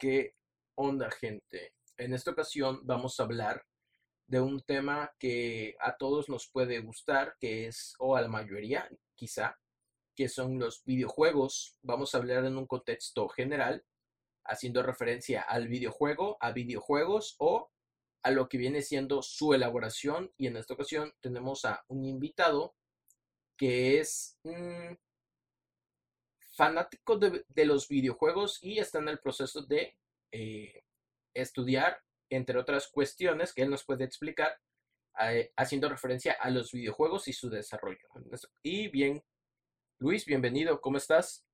¿Qué onda, gente? En esta ocasión vamos a hablar de un tema que a todos nos puede gustar, que es, o a la mayoría, quizá, que son los videojuegos. Vamos a hablar en un contexto general, haciendo referencia al videojuego, a videojuegos o a lo que viene siendo su elaboración. Y en esta ocasión tenemos a un invitado que es mm, fanático de, los videojuegos y está en el proceso de eh, estudiar, entre otras cuestiones que él nos puede explicar, eh, haciendo referencia a los videojuegos y su desarrollo. Y bien, Luis, bienvenido, ¿cómo estás?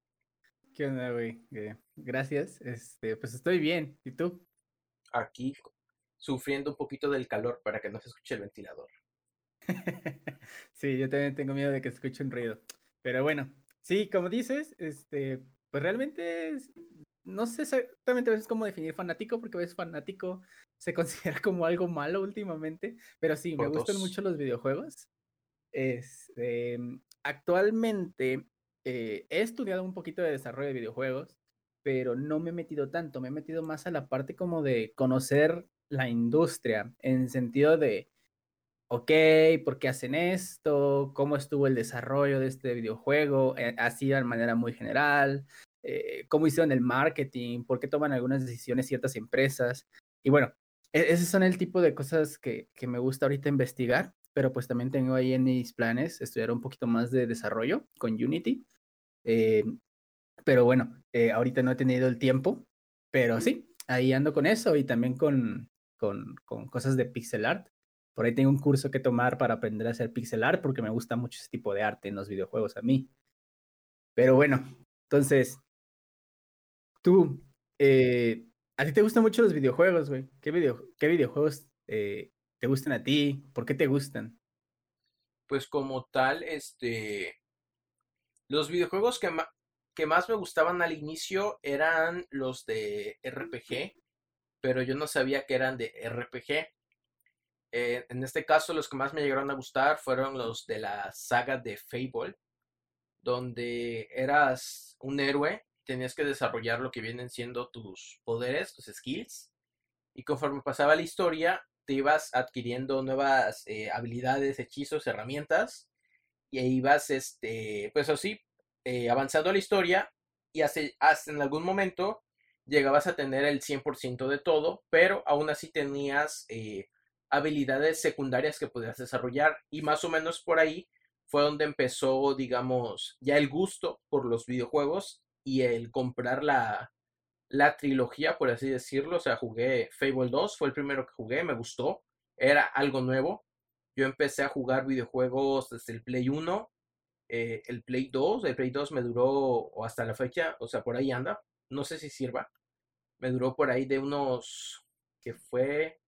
¿Qué onda, güey? Eh, gracias. Este, pues estoy bien. ¿Y tú? Aquí, sufriendo un poquito del calor para que no se escuche el ventilador. sí, yo también tengo miedo de que se escuche un ruido. Pero bueno, Sí, como dices, este, pues realmente no sé exactamente a veces cómo definir fanático, porque a veces fanático se considera como algo malo últimamente, pero sí, me gustan mucho los videojuegos. Este, actualmente eh, he estudiado un poquito de desarrollo de videojuegos, pero no me he metido tanto, me he metido más a la parte como de conocer la industria, en sentido de ok, ¿por qué hacen esto? ¿Cómo estuvo el desarrollo de este videojuego? Eh, así de manera muy general. Eh, ¿Cómo hicieron el marketing? ¿Por qué toman algunas decisiones ciertas empresas? Y bueno, e-, esos son el tipo de cosas que, que me gusta ahorita investigar, pero pues también tengo ahí en mis planes estudiar un poquito más de desarrollo con Unity. Eh, pero bueno, ahorita no he tenido el tiempo, pero sí, ahí ando con eso y también con, con, con cosas de pixel art. Por ahí tengo un curso que tomar para aprender a hacer pixel art porque me gusta mucho ese tipo de arte en los videojuegos a mí. Pero bueno, entonces, tú, eh, a ti te gustan mucho los videojuegos, güey. ¿Qué, video, qué videojuegos eh, te gustan a ti? ¿Por qué te gustan? Pues como tal, este, los videojuegos que, que más me gustaban al inicio eran los de RPG, pero yo no sabía que eran de RPG. Eh, en este caso, los que más me llegaron a gustar fueron los de la saga de Fable, donde eras un héroe, tenías que desarrollar lo que vienen siendo tus poderes, tus skills, y conforme pasaba la historia, te ibas adquiriendo nuevas eh, habilidades, hechizos, herramientas, y ahí ibas, este, pues así, eh, avanzando la historia, y hasta, hasta en algún momento llegabas a tener el 100% de todo, pero aún así tenías habilidades secundarias que podías desarrollar y más o menos por ahí fue donde empezó, digamos, ya el gusto por los videojuegos y el comprar la, la trilogía, por así decirlo. O sea, jugué Fable 2, fue el primero que jugué, me gustó, era algo nuevo. Yo empecé a jugar videojuegos desde el Play 1, eh, el Play 2, el Play 2 me duró hasta la fecha, o sea, por ahí anda, no sé si sirva, me duró por ahí de unos, que fue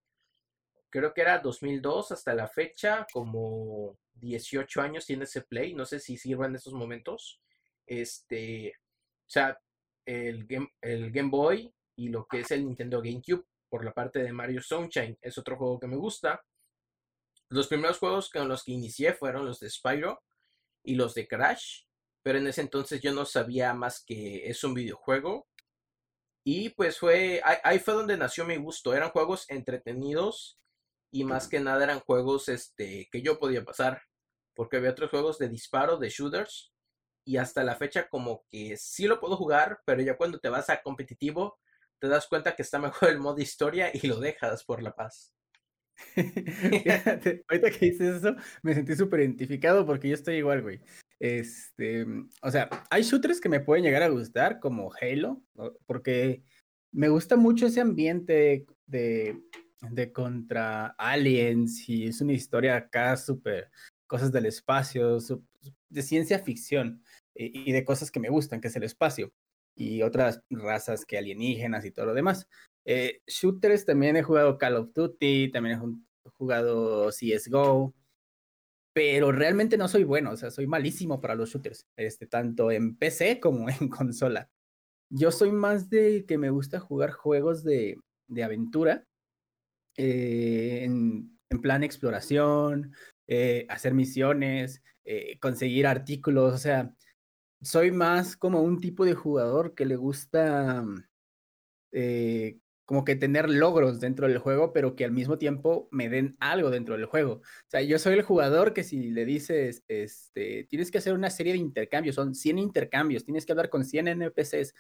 creo que era 2002 hasta la fecha, como 18 años tiene ese Play, no sé si sirva en esos momentos. Este, o sea, el Game, el Game Boy y lo que es el Nintendo GameCube por la parte de Mario Sunshine es otro juego que me gusta. Los primeros juegos con los que inicié fueron los de Spyro y los de Crash, pero en ese entonces yo no sabía más que es un videojuego. Y pues fue, ahí fue donde nació mi gusto. Eran juegos entretenidos y más que nada eran juegos este, que yo podía pasar, porque había otros juegos de disparo, de shooters, y hasta la fecha como que sí lo puedo jugar, pero ya cuando te vas a competitivo, te das cuenta que está mejor el modo historia y lo dejas por la paz. ahorita que dices eso, me sentí súper identificado porque yo estoy igual, güey. Este, o sea, hay shooters que me pueden llegar a gustar, como Halo, porque me gusta mucho ese ambiente de de contra aliens y es una historia acá súper, cosas del espacio, de ciencia ficción y, de cosas que me gustan, que es el espacio y otras razas que alienígenas y todo lo demás. Eh, shooters también he jugado Call of Duty, también he jugado CSGO, pero realmente no soy bueno, o sea, soy malísimo para los shooters, este, tanto en PC como en consola. Yo soy más de que me gusta jugar juegos de, de aventura eh, en, plan exploración, eh, hacer misiones, eh, conseguir artículos, o sea, soy más como un tipo de jugador que le gusta como que tener logros dentro del juego, pero que al mismo tiempo me den algo dentro del juego. O sea, yo soy el jugador que si le dices, este, tienes que hacer una serie de intercambios, son 100 intercambios, tienes que hablar con 100 NPCs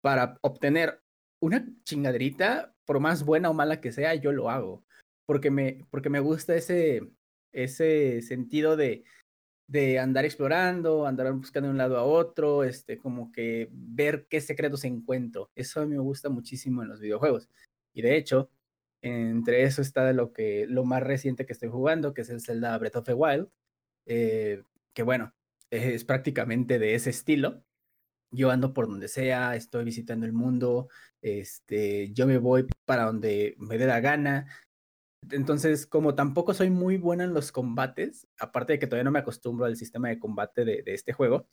para obtener una chingaderita, por más buena o mala que sea, yo lo hago. Porque me, porque me gusta ese, ese sentido de, de andar explorando, andar buscando de un lado a otro, este, como que ver qué secretos encuentro. Eso a mí me gusta muchísimo en los videojuegos. Y de hecho, entre eso está lo que lo más reciente que estoy jugando, que es el Zelda Breath of the Wild, eh, que bueno, es prácticamente de ese estilo. Yo ando por donde sea, estoy visitando el mundo, este, yo me voy para donde me dé la gana, entonces, como tampoco soy muy buena en los combates, aparte de que todavía no me acostumbro al sistema de combate de, este juego,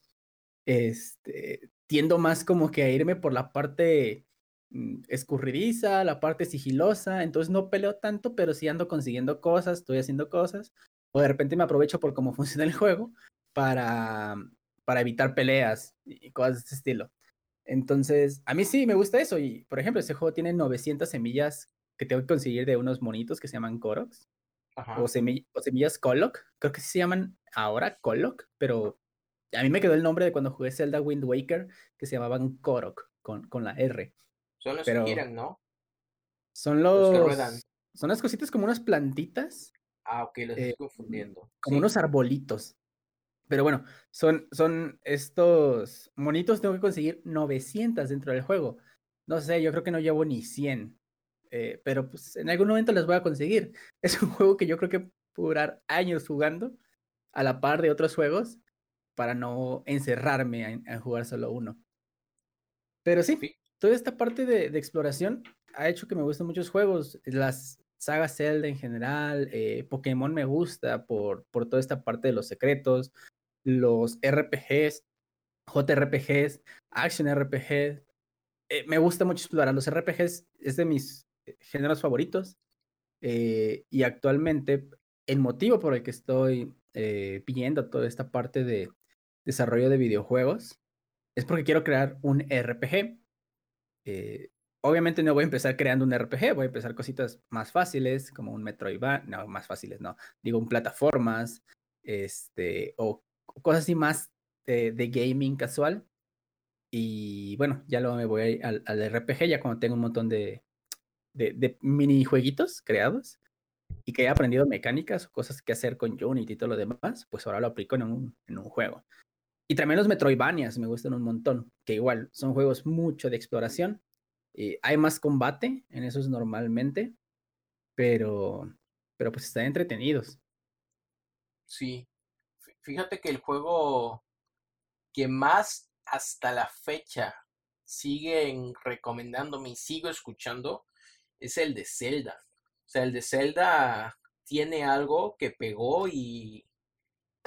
este, tiendo más como que a irme por la parte mm, escurridiza, la parte sigilosa, entonces no peleo tanto, pero sí ando consiguiendo cosas, estoy haciendo cosas, o de repente me aprovecho por cómo funciona el juego para, para evitar peleas y cosas de este estilo. Entonces, a mí sí me gusta eso y, por ejemplo, ese juego tiene 900 semillas que tengo que conseguir de unos monitos que se llaman Koroks. O, semillas Kolok. Creo que sí se llaman ahora Kolok, pero a mí me quedó el nombre de cuando jugué Zelda Wind Waker, que se llamaban Korok, con, con la R. Son los que giran, ¿no? Son los... Son las cositas como unas plantitas. Ah, ok, los estoy eh, confundiendo. Como unos arbolitos. Pero bueno, son, son estos monitos, tengo que conseguir 900 dentro del juego. No sé, yo creo que no llevo ni 100. Eh, pero pues en algún momento las voy a conseguir. Es un juego que yo creo que puedo durar años jugando a la par de otros juegos para no encerrarme en, jugar solo uno. Pero sí, toda esta parte de, exploración ha hecho que me gusten muchos juegos. Las sagas Zelda en general, eh, Pokémon me gusta por, por toda esta parte de los secretos, los RPGs, JRPGs, Action RPGs. Eh, me gusta mucho explorar. Los RPGs es de mis géneros favoritos. Eh, y actualmente el motivo por el que estoy eh, viendo toda esta parte de desarrollo de videojuegos es porque quiero crear un RPG. Eh, obviamente no voy a empezar creando un RPG, voy a empezar cositas más fáciles, como un Metroidvania, no, más fáciles, no, digo un plataformas, este, o cosas así más de, gaming casual. Y bueno, ya luego me voy al, al RPG, ya cuando tengo un montón de, de, de minijueguitos creados y que he aprendido mecánicas o cosas que hacer con Unity y todo lo demás, pues ahora lo aplico en un, en un juego. Y también los Metroidvanias me gustan un montón, que igual son juegos mucho de exploración. Y hay más combate en esos normalmente, pero, pero pues están entretenidos. Sí. Fíjate que el juego que más hasta la fecha siguen recomendándome y sigo escuchando es el de Zelda. O sea, el de Zelda tiene algo que pegó y,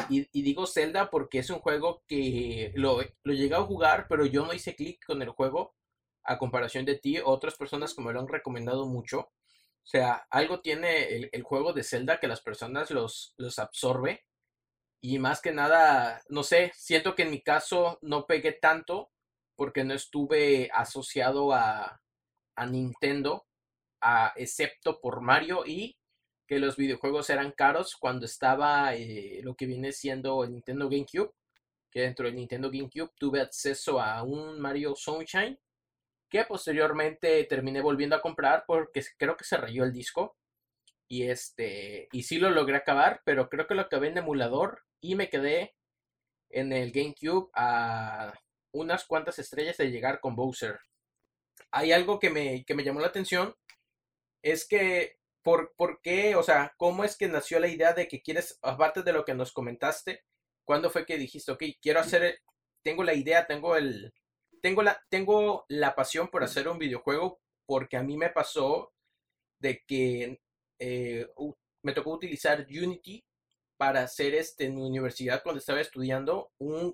y, digo Zelda porque es un juego que lo, lo llegué a jugar, pero yo no hice clic con el juego a comparación de ti, otras personas que me lo han recomendado mucho. O sea, algo tiene el, juego de Zelda que las personas los, los absorbe. Y más que nada, no sé, siento que en mi caso no pegué tanto porque no estuve asociado a, a Nintendo excepto por Mario y que los videojuegos eran caros cuando estaba eh, lo que viene siendo el Nintendo GameCube, que dentro del Nintendo GameCube tuve acceso a un Mario Sunshine, que posteriormente terminé volviendo a comprar porque creo que se rayó el disco. Y este, y sí lo logré acabar, pero creo que lo acabé en emulador y me quedé en el GameCube a unas cuantas estrellas de llegar con Bowser. Hay algo que me, que me llamó la atención es que, ¿por, ¿por qué? O sea, ¿cómo es que nació la idea de que quieres, aparte de lo que nos comentaste, ¿cuándo fue que dijiste, ok, quiero hacer, tengo la idea, tengo el, tengo la, tengo la pasión por hacer un videojuego porque a mí me pasó de que eh, me tocó utilizar Unity para hacer este, en mi universidad cuando estaba estudiando un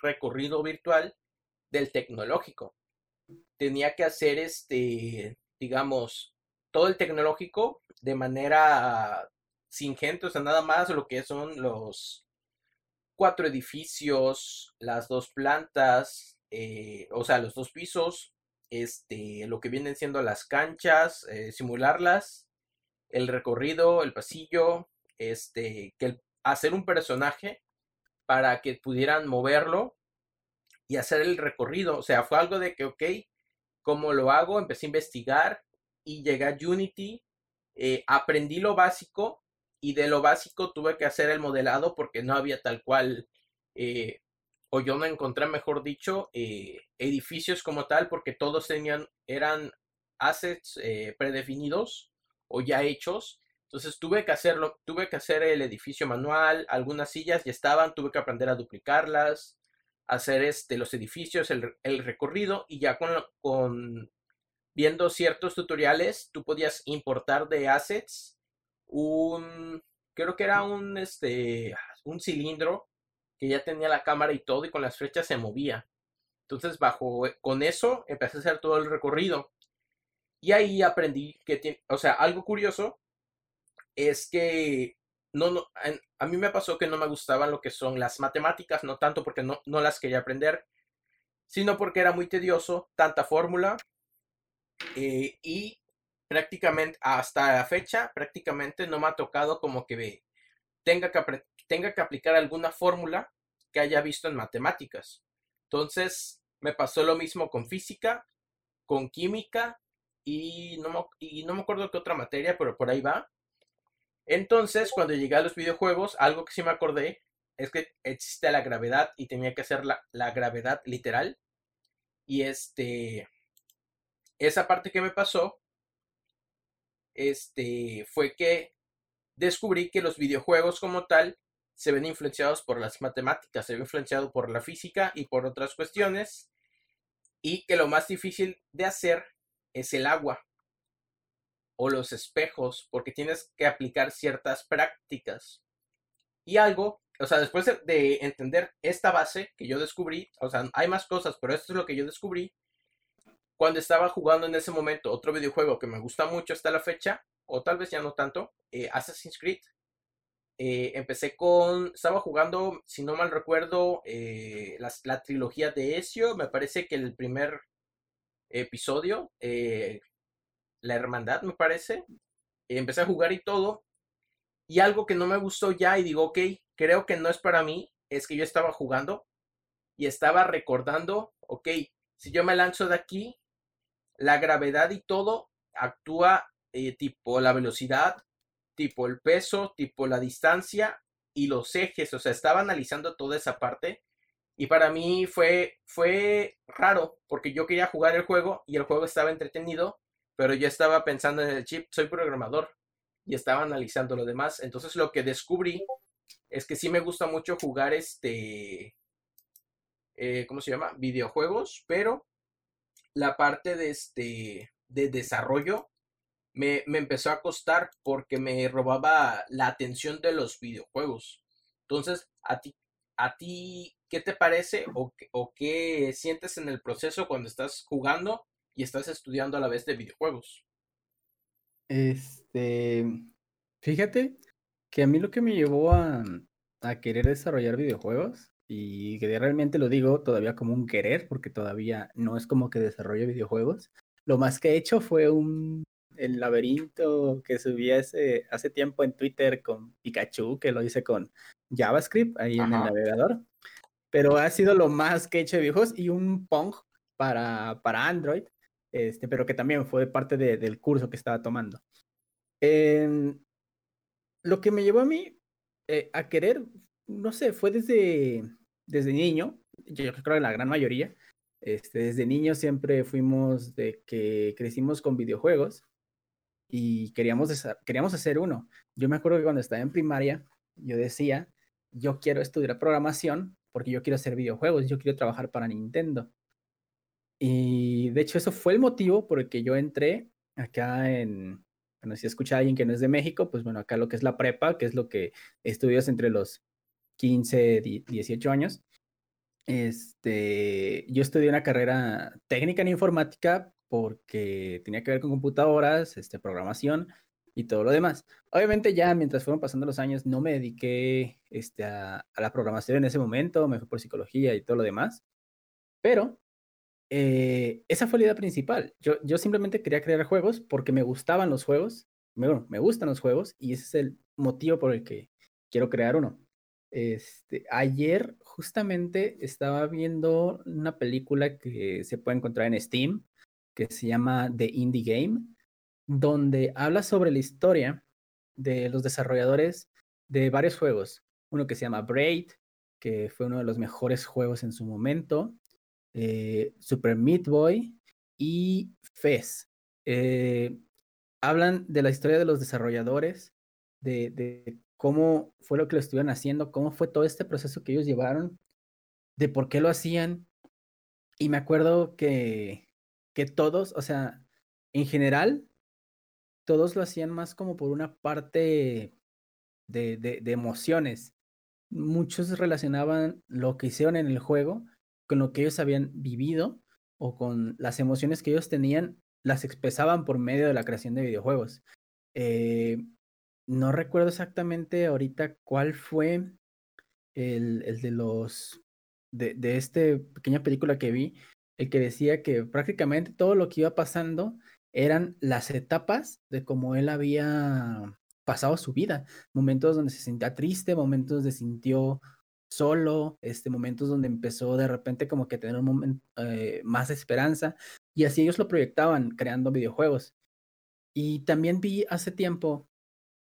recorrido virtual del tecnológico. Tenía que hacer este, digamos, todo el tecnológico de manera sin gente, o sea, nada más lo que son los cuatro edificios, las dos plantas, eh, o sea, los dos pisos, este, lo que vienen siendo las canchas, eh, simularlas, el recorrido, el pasillo, este, que hacer un personaje para que pudieran moverlo y hacer el recorrido. O sea, fue algo de que, ok, ¿cómo lo hago? Empecé a investigar y llegué a Unity, eh, aprendí lo básico y de lo básico tuve que hacer el modelado porque no había tal cual, eh, o yo no encontré, mejor dicho, eh, edificios como tal porque todos tenían, eran assets predefinidos o ya hechos. Entonces tuve que hacerlo, tuve que hacer el edificio manual, algunas sillas ya estaban, tuve que aprender a duplicarlas, hacer este, los edificios, el, recorrido y ya con, con viendo ciertos tutoriales tú podías importar de assets un, creo que era un, este, un cilindro que ya tenía la cámara y todo y con las flechas se movía. Entonces bajo, con eso empecé a hacer todo el recorrido. Y ahí aprendí que, o sea, algo curioso es que no, no, a mí me pasó que no me gustaban lo que son las matemáticas, no tanto porque no, no las quería aprender, sino porque era muy tedioso, tanta fórmula, eh, y prácticamente hasta la fecha, prácticamente no me ha tocado como que tenga que, tenga que aplicar alguna fórmula que haya visto en matemáticas. Entonces, me pasó lo mismo con física, con química y no me, y no me acuerdo qué otra materia, pero por ahí va. Entonces, cuando llegué a los videojuegos, algo que sí me acordé es que existe la gravedad y tenía que hacer la, la gravedad literal. Y este, esa parte que me pasó, este, fue que descubrí que los videojuegos como tal se ven influenciados por las matemáticas, se ven influenciados por la física y por otras cuestiones, y que lo más difícil de hacer es el agua o los espejos, porque tienes que aplicar ciertas prácticas. Y algo, o sea, después de, entender esta base que yo descubrí, o sea, hay más cosas, pero esto es lo que yo descubrí, cuando estaba jugando en ese momento otro videojuego que me gusta mucho hasta la fecha, o tal vez ya no tanto, eh, Assassin's Creed. Eh, empecé con, estaba jugando, si no mal recuerdo, eh, la, trilogía de Ezio, me parece que el primer episodio, la hermandad, me parece. Empecé a jugar y todo. Y algo que no me gustó ya y digo, ok, creo que no es para mí, es que yo estaba jugando y estaba recordando, ok, si yo me lanzo de aquí, la gravedad y todo actúa eh, tipo la velocidad, tipo el peso, tipo la distancia y los ejes. O sea, estaba analizando toda esa parte. Y para mí fue, fue raro, porque yo quería jugar el juego y el juego estaba entretenido, pero yo estaba pensando en el chip, soy programador y estaba analizando lo demás. Entonces lo que descubrí es que sí me gusta mucho jugar este, eh, ¿cómo se llama? Videojuegos, pero la parte de este, de desarrollo me, me empezó a costar porque me robaba la atención de los videojuegos. Entonces, a ti, a ti, ¿qué te parece o, o qué sientes en el proceso cuando estás jugando y estás estudiando a la vez de videojuegos. Este, fíjate que a mí lo que me llevó a, a querer desarrollar videojuegos, y que realmente lo digo todavía como un querer, porque todavía no es como que desarrollo videojuegos, lo más que he hecho fue un el laberinto que subí hace, hace tiempo en Twitter con Pikachu, que lo hice con JavaScript ahí en el navegador. Pero ha sido lo más que he hecho de videojuegos y un Pong para, para Android, este, pero que también fue parte del curso que estaba tomando. Em, lo que me llevó a mí eh, a querer, no sé, fue desde, desde niño, yo creo que la gran mayoría, este, desde niño siempre fuimos de que crecimos con videojuegos y queríamos, queríamos hacer uno. Yo me acuerdo que cuando estaba en primaria, yo decía, yo quiero estudiar programación porque yo quiero hacer videojuegos, yo quiero trabajar para Nintendo. Y de hecho eso fue el motivo por el que yo entré acá en, bueno, si escucha a alguien que no es de México, pues bueno, acá lo que es la prepa, que es lo que estudias entre los 15, 18 años. Este, yo estudié una carrera técnica en informática porque tenía que ver con computadoras, este, programación y todo lo demás. Obviamente ya mientras fueron pasando los años no me dediqué este, a, la programación en ese momento, me fui por psicología y todo lo demás, pero eh, esa fue la idea principal. Yo, yo simplemente quería crear juegos porque me gustaban los juegos, bueno, me gustan los juegos y ese es el motivo por el que quiero crear uno. Este, ayer justamente estaba viendo una película que se puede encontrar en Steam, que se llama The Indie Game, donde habla sobre la historia de los desarrolladores de varios juegos. Uno que se llama Braid, que fue uno de los mejores juegos en su momento, eh, Super Meat Boy y Fez. Eh, hablan de la historia de los desarrolladores, de, cómo fue lo que lo estuvieron haciendo, cómo fue todo este proceso que ellos llevaron, de por qué lo hacían. Y me acuerdo que, que todos, o sea, en general, todos lo hacían más como por una parte de, emociones. Muchos relacionaban lo que hicieron en el juego con lo que ellos habían vivido o con las emociones que ellos tenían, las expresaban por medio de la creación de videojuegos. Eh, no recuerdo exactamente ahorita cuál fue el, el de los de, de esta pequeña película que vi, el que decía que prácticamente todo lo que iba pasando eran las etapas de cómo él había pasado su vida, momentos donde se sentía triste, momentos donde sintió solo, este, momentos donde empezó de repente como que tener un momento eh, más esperanza y así ellos lo proyectaban creando videojuegos. Y también vi hace tiempo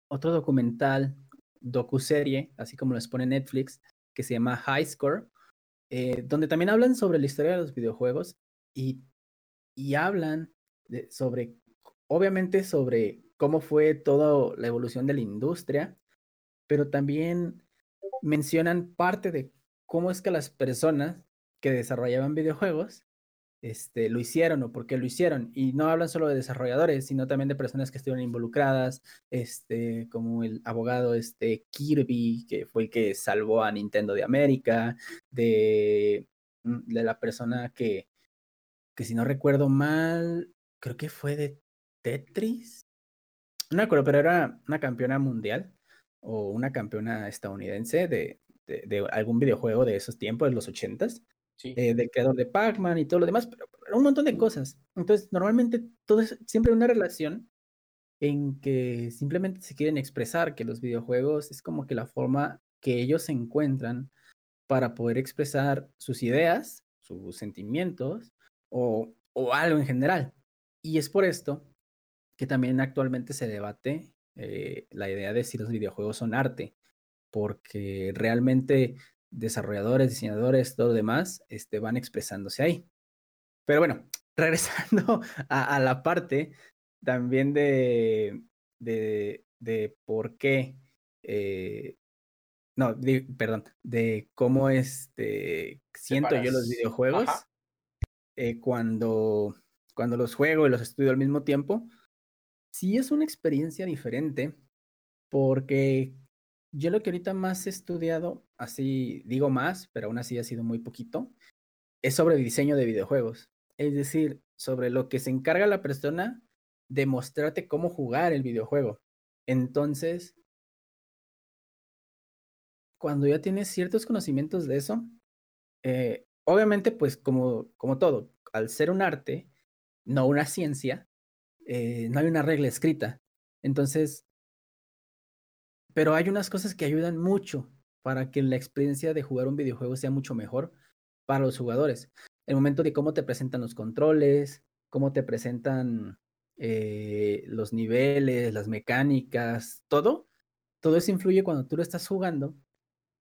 otro documental, docuserie, así como les pone Netflix, que se llama High Score, eh, donde también hablan sobre la historia de los videojuegos y, y hablan sobre, obviamente sobre cómo fue toda la evolución de la industria, pero también mencionan parte de cómo es que las personas que desarrollaban videojuegos este, lo hicieron o por qué lo hicieron. Y no hablan solo de desarrolladores, sino también de personas que estuvieron involucradas, este, como el abogado este, Kirby, que fue el que salvó a Nintendo de América, de, mm, de la persona que, que si no recuerdo mal, creo que fue de Tetris. No me acuerdo, pero era una campeona mundial o una campeona estadounidense de, de, de algún videojuego de esos tiempos, de los ochentas, sí. eh, del creador de Pac-Man y todo lo demás, pero, pero, un montón de cosas. Entonces, normalmente todo es siempre una relación en que simplemente se quieren expresar que los videojuegos es como que la forma que ellos se encuentran para poder expresar sus ideas, sus sentimientos o, o algo en general. Y es por esto que también actualmente se debate eh, la idea de si los videojuegos son arte, porque realmente desarrolladores, diseñadores, todo lo demás, este, van expresándose ahí. Pero bueno, regresando a, a la parte también de, de, de por qué, eh, no, de, perdón, de cómo este, siento yo los videojuegos eh, cuando, cuando los juego y los estudio al mismo tiempo sí es una experiencia diferente porque yo lo que ahorita más he estudiado, así digo más, pero aún así ha sido muy poquito, es sobre diseño de videojuegos. Es decir, sobre lo que se encarga la persona de mostrarte cómo jugar el videojuego. Entonces, cuando ya tienes ciertos conocimientos de eso, eh, obviamente, pues como, como todo, al ser un arte, no una ciencia, eh, no hay una regla escrita. Entonces, pero hay unas cosas que ayudan mucho para que la experiencia de jugar un videojuego sea mucho mejor para los jugadores. El momento de cómo te presentan los controles, cómo te presentan eh, los niveles, las mecánicas, todo, todo eso influye cuando tú lo estás jugando,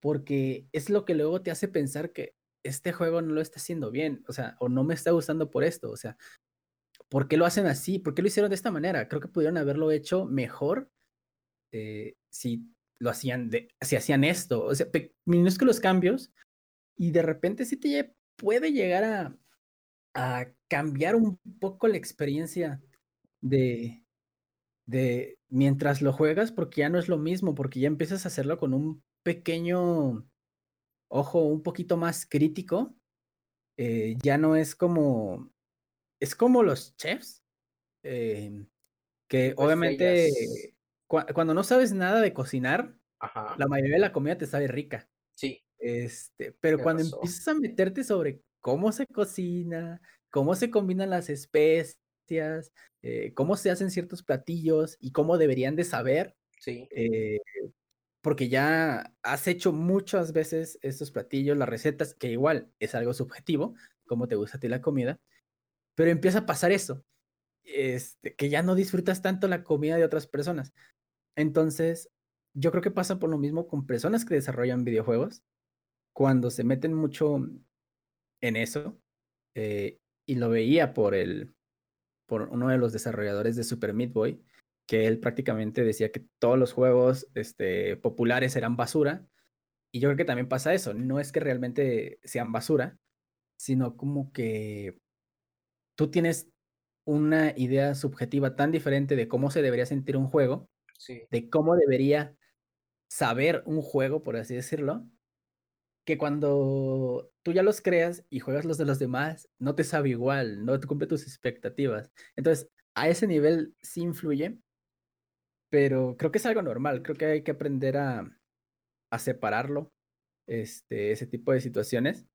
porque es lo que luego te hace pensar que este juego no lo está haciendo bien, o sea, o no me está gustando por esto, o sea, ¿por qué lo hacen así? ¿Por qué lo hicieron de esta manera? Creo que pudieron haberlo hecho mejor eh, si lo hacían, si hacían esto. O sea, minúsculos cambios y de repente sí te puede llegar a, a cambiar un poco la experiencia de, de mientras lo juegas porque ya no es lo mismo, porque ya empiezas a hacerlo con un pequeño ojo un poquito más crítico. Eh, ya no es como es como los chefs, eh, que pues obviamente cu cuando no sabes nada de cocinar, Ajá. la mayoría de la comida te sabe rica. Sí. Este, pero cuando razón. empiezas a meterte sobre cómo se cocina, cómo se combinan las especias, eh, cómo se hacen ciertos platillos y cómo deberían de saber. Sí. Eh, porque ya has hecho muchas veces estos platillos, las recetas, que igual es algo subjetivo, cómo te gusta a ti la comida, pero empieza a pasar eso, este, que ya no disfrutas tanto la comida de otras personas. Entonces, yo creo que pasa por lo mismo con personas que desarrollan videojuegos, cuando se meten mucho en eso, eh, y lo veía por el, por uno de los desarrolladores de Super Meat Boy, que él prácticamente decía que todos los juegos este, populares eran basura. Y yo creo que también pasa eso. No es que realmente sean basura, sino como que tú tienes una idea subjetiva tan diferente de cómo se debería sentir un juego, de cómo debería saber un juego, por así decirlo, que cuando tú ya los creas y juegas los de los demás, no te sabe igual, no te cumple tus expectativas. Entonces, a ese nivel sí influye, pero creo que es algo normal, creo que hay que aprender a, a separarlo, este, ese tipo de situaciones,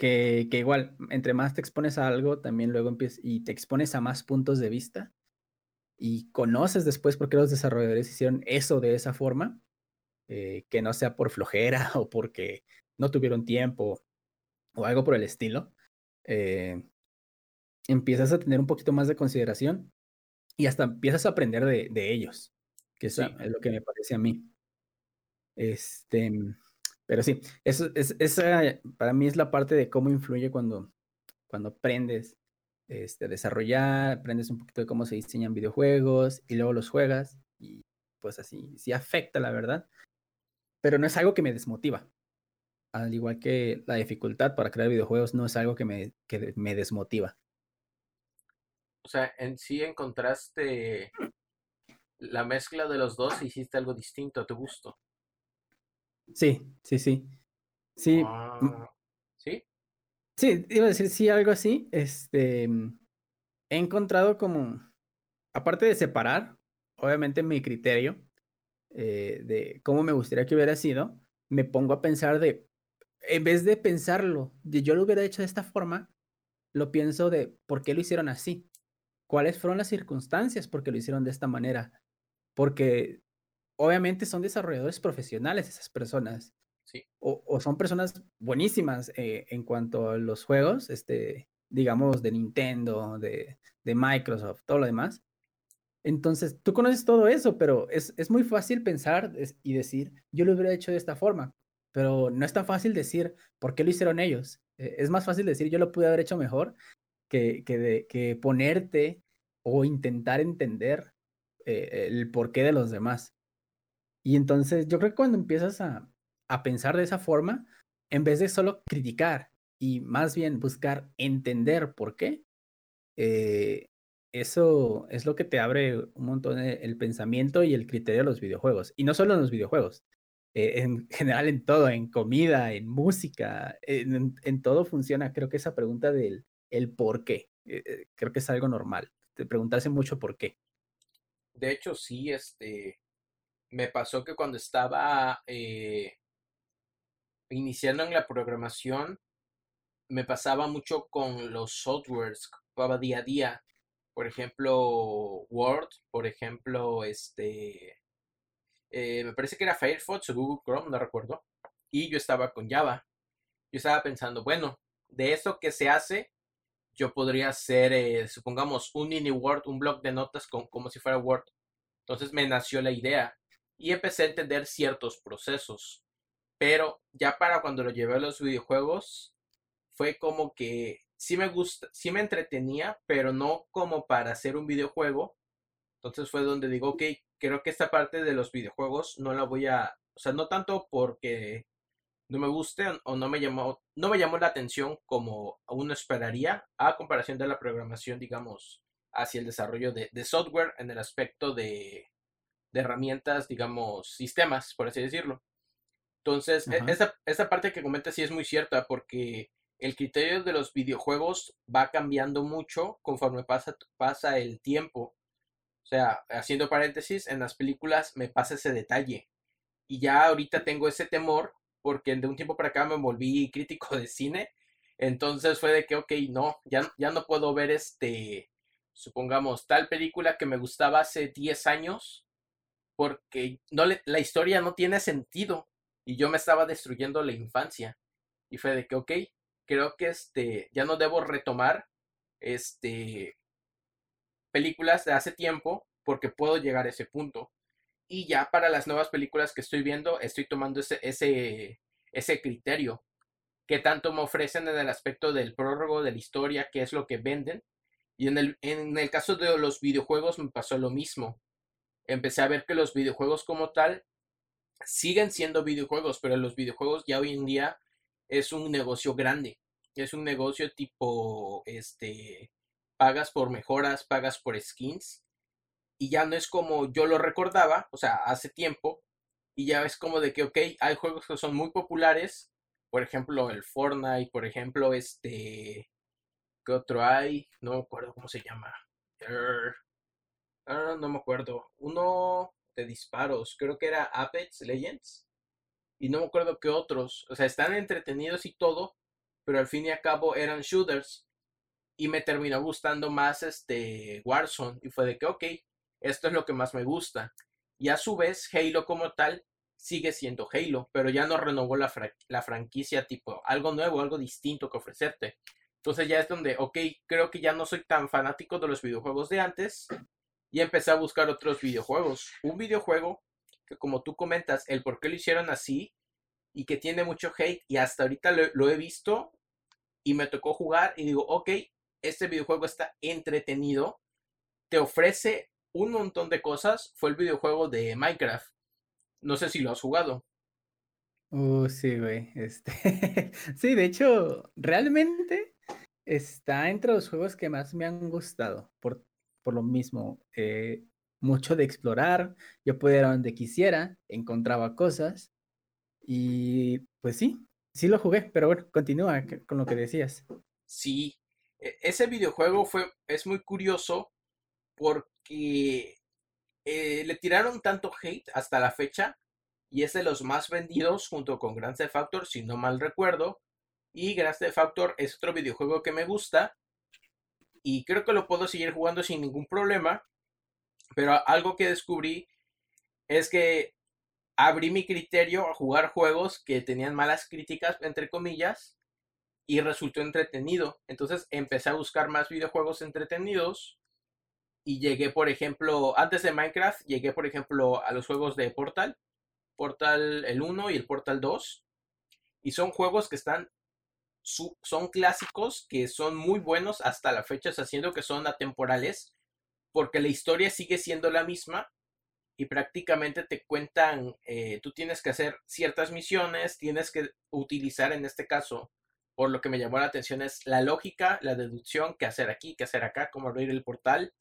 que, que, igual, entre más te expones a algo, también luego empiezas y te expones a más puntos de vista y conoces después por qué los desarrolladores hicieron eso de esa forma, eh, que no sea por flojera o porque no tuvieron tiempo o algo por el estilo, eh, empiezas a tener un poquito más de consideración y hasta empiezas a aprender de, de ellos, que es lo que me parece a mí. Este, pero sí, eso, es, esa para mí es la parte de cómo influye cuando, cuando aprendes este, a desarrollar, aprendes un poquito de cómo se diseñan videojuegos y luego los juegas y pues así, sí afecta la verdad, pero no es algo que me desmotiva. Al igual que la dificultad para crear videojuegos no es algo que me, que me desmotiva. O sea, en sí encontraste la mezcla de los dos y hiciste algo distinto a tu gusto. Sí, sí, sí. Sí. Ah, ¿Sí? Sí, iba a decir sí, algo así. Este, he encontrado como, aparte de separar, obviamente mi criterio eh, de cómo me gustaría que hubiera sido, me pongo a pensar de, en vez de pensarlo, de yo lo hubiera hecho de esta forma, lo pienso de por qué lo hicieron así cuáles fueron las circunstancias por qué lo hicieron de esta manera. Porque obviamente son desarrolladores profesionales esas personas. Sí. O, son personas buenísimas eh, en cuanto a los juegos, este, digamos, de Nintendo, de, de Microsoft, todo lo demás. Entonces, tú conoces todo eso, pero es, es muy fácil pensar y decir, yo lo hubiera hecho de esta forma, pero no es tan fácil decir, ¿por qué lo hicieron ellos? Eh, es más fácil decir, yo lo pude haber hecho mejor, que, que, de, que ponerte o intentar entender eh, el porqué de los demás. Y entonces yo creo que cuando empiezas a, a pensar de esa forma, en vez de solo criticar y más bien buscar entender por qué, eh, eso es lo que te abre un montón el pensamiento y el criterio de los videojuegos. Y no solo en los videojuegos, eh, en general en todo, en comida, en música, en, en, todo funciona. Creo que esa pregunta del el por qué. Eh, creo que es algo normal. Te preguntarse mucho por qué. De hecho, sí, este. Me pasó que cuando estaba eh, iniciando en la programación, me pasaba mucho con los softwares para día a día. Por ejemplo, Word, por ejemplo, este. me parece que era Firefox o Google Chrome, no recuerdo. Y yo estaba con Java. Yo estaba pensando, bueno, de eso que se hace, yo podría hacer, eh, supongamos, un mini Word, un blog de notas con, como si fuera Word. Entonces me nació la idea y empecé a entender ciertos procesos. Pero ya para cuando lo llevé a los videojuegos, fue como que sí me gusta, sí me entretenía, pero no como para hacer un videojuego. Entonces fue donde digo, ok, creo que esta parte de los videojuegos no la voy a, o sea, no tanto porque no me guste o no me llamó, no me llamó la atención como uno esperaría a comparación de la programación, digamos, hacia el desarrollo de, software en el aspecto de, herramientas, digamos, sistemas, por así decirlo. Entonces, e, esa, parte que comentas sí es muy cierta porque el criterio de los videojuegos va cambiando mucho conforme pasa, pasa el tiempo. O sea, haciendo paréntesis, en las películas me pasa ese detalle. Y ya ahorita tengo ese temor porque de un tiempo para acá me volví crítico de cine. Entonces fue de que, ok, no, ya, ya no puedo ver este, supongamos, tal película que me gustaba hace 10 años, porque la historia no tiene sentido y yo me estaba destruyendo la infancia. Y fue de que, ok, creo que este, ya no debo retomar este, películas de hace tiempo porque puedo llegar a ese punto. Y ya para las nuevas películas que estoy viendo, estoy tomando ese, ese, ese criterio que tanto me ofrecen en el aspecto del prólogo, de la historia, qué es lo que venden. Y en el, en el caso de los videojuegos me pasó lo mismo. Empecé a ver que los videojuegos como tal siguen siendo videojuegos, pero los videojuegos ya hoy en día es un negocio grande. Es un negocio tipo, este, pagas por mejoras, pagas por skins. Y ya no es como yo lo recordaba, o sea, hace tiempo. Y ya es como de que, ok, hay juegos que son muy populares por ejemplo, el Fortnite, por ejemplo, este, ¿qué otro hay? No me acuerdo cómo se llama. Ah, no me acuerdo. Uno de disparos, creo que era Apex Legends. Y no me acuerdo qué otros. O sea, están entretenidos y todo, pero al fin y al cabo eran shooters. Y me terminó gustando más este Warzone. Y fue de que, ok, esto es lo que más me gusta. Y a su vez, Halo como tal sigue siendo Halo, pero ya no renovó la, la franquicia tipo algo nuevo, algo distinto que ofrecerte. Entonces ya es donde, ok, creo que ya no soy tan fanático de los videojuegos de antes y empecé a buscar otros videojuegos. Un videojuego que como tú comentas, el por qué lo hicieron así y que tiene mucho hate y hasta ahorita lo, lo he visto y me tocó jugar y digo, ok, este videojuego está entretenido, te ofrece un montón de cosas, fue el videojuego de Minecraft. No sé si lo has jugado. Uh, sí, güey. Este... sí, de hecho, realmente está entre los juegos que más me han gustado. Por, por lo mismo, eh, mucho de explorar. Yo podía ir a donde quisiera, encontraba cosas. Y pues sí, sí lo jugué, pero bueno, continúa con lo que decías. Sí, e, ese videojuego fue, es muy curioso porque eh, le tiraron tanto hate hasta la fecha y es de los más vendidos junto con Grand Theft Auto, si no mal recuerdo. Y Grand Theft Auto es otro videojuego que me gusta y creo que lo puedo seguir jugando sin ningún problema. Pero algo que descubrí es que abrí mi criterio a jugar juegos que tenían malas críticas, entre comillas, y resultó entretenido. Entonces empecé a buscar más videojuegos entretenidos y llegué, por ejemplo, antes de Minecraft, llegué, por ejemplo, a los juegos de Portal, Portal el 1 y el Portal 2, y son juegos que están, son clásicos, que son muy buenos hasta la fecha, haciendo que son atemporales, porque la historia sigue siendo la misma y prácticamente te cuentan, eh, tú tienes que hacer ciertas misiones, tienes que utilizar en este caso, por lo que me llamó la atención es la lógica, la deducción, qué hacer aquí, qué hacer acá, cómo abrir el portal,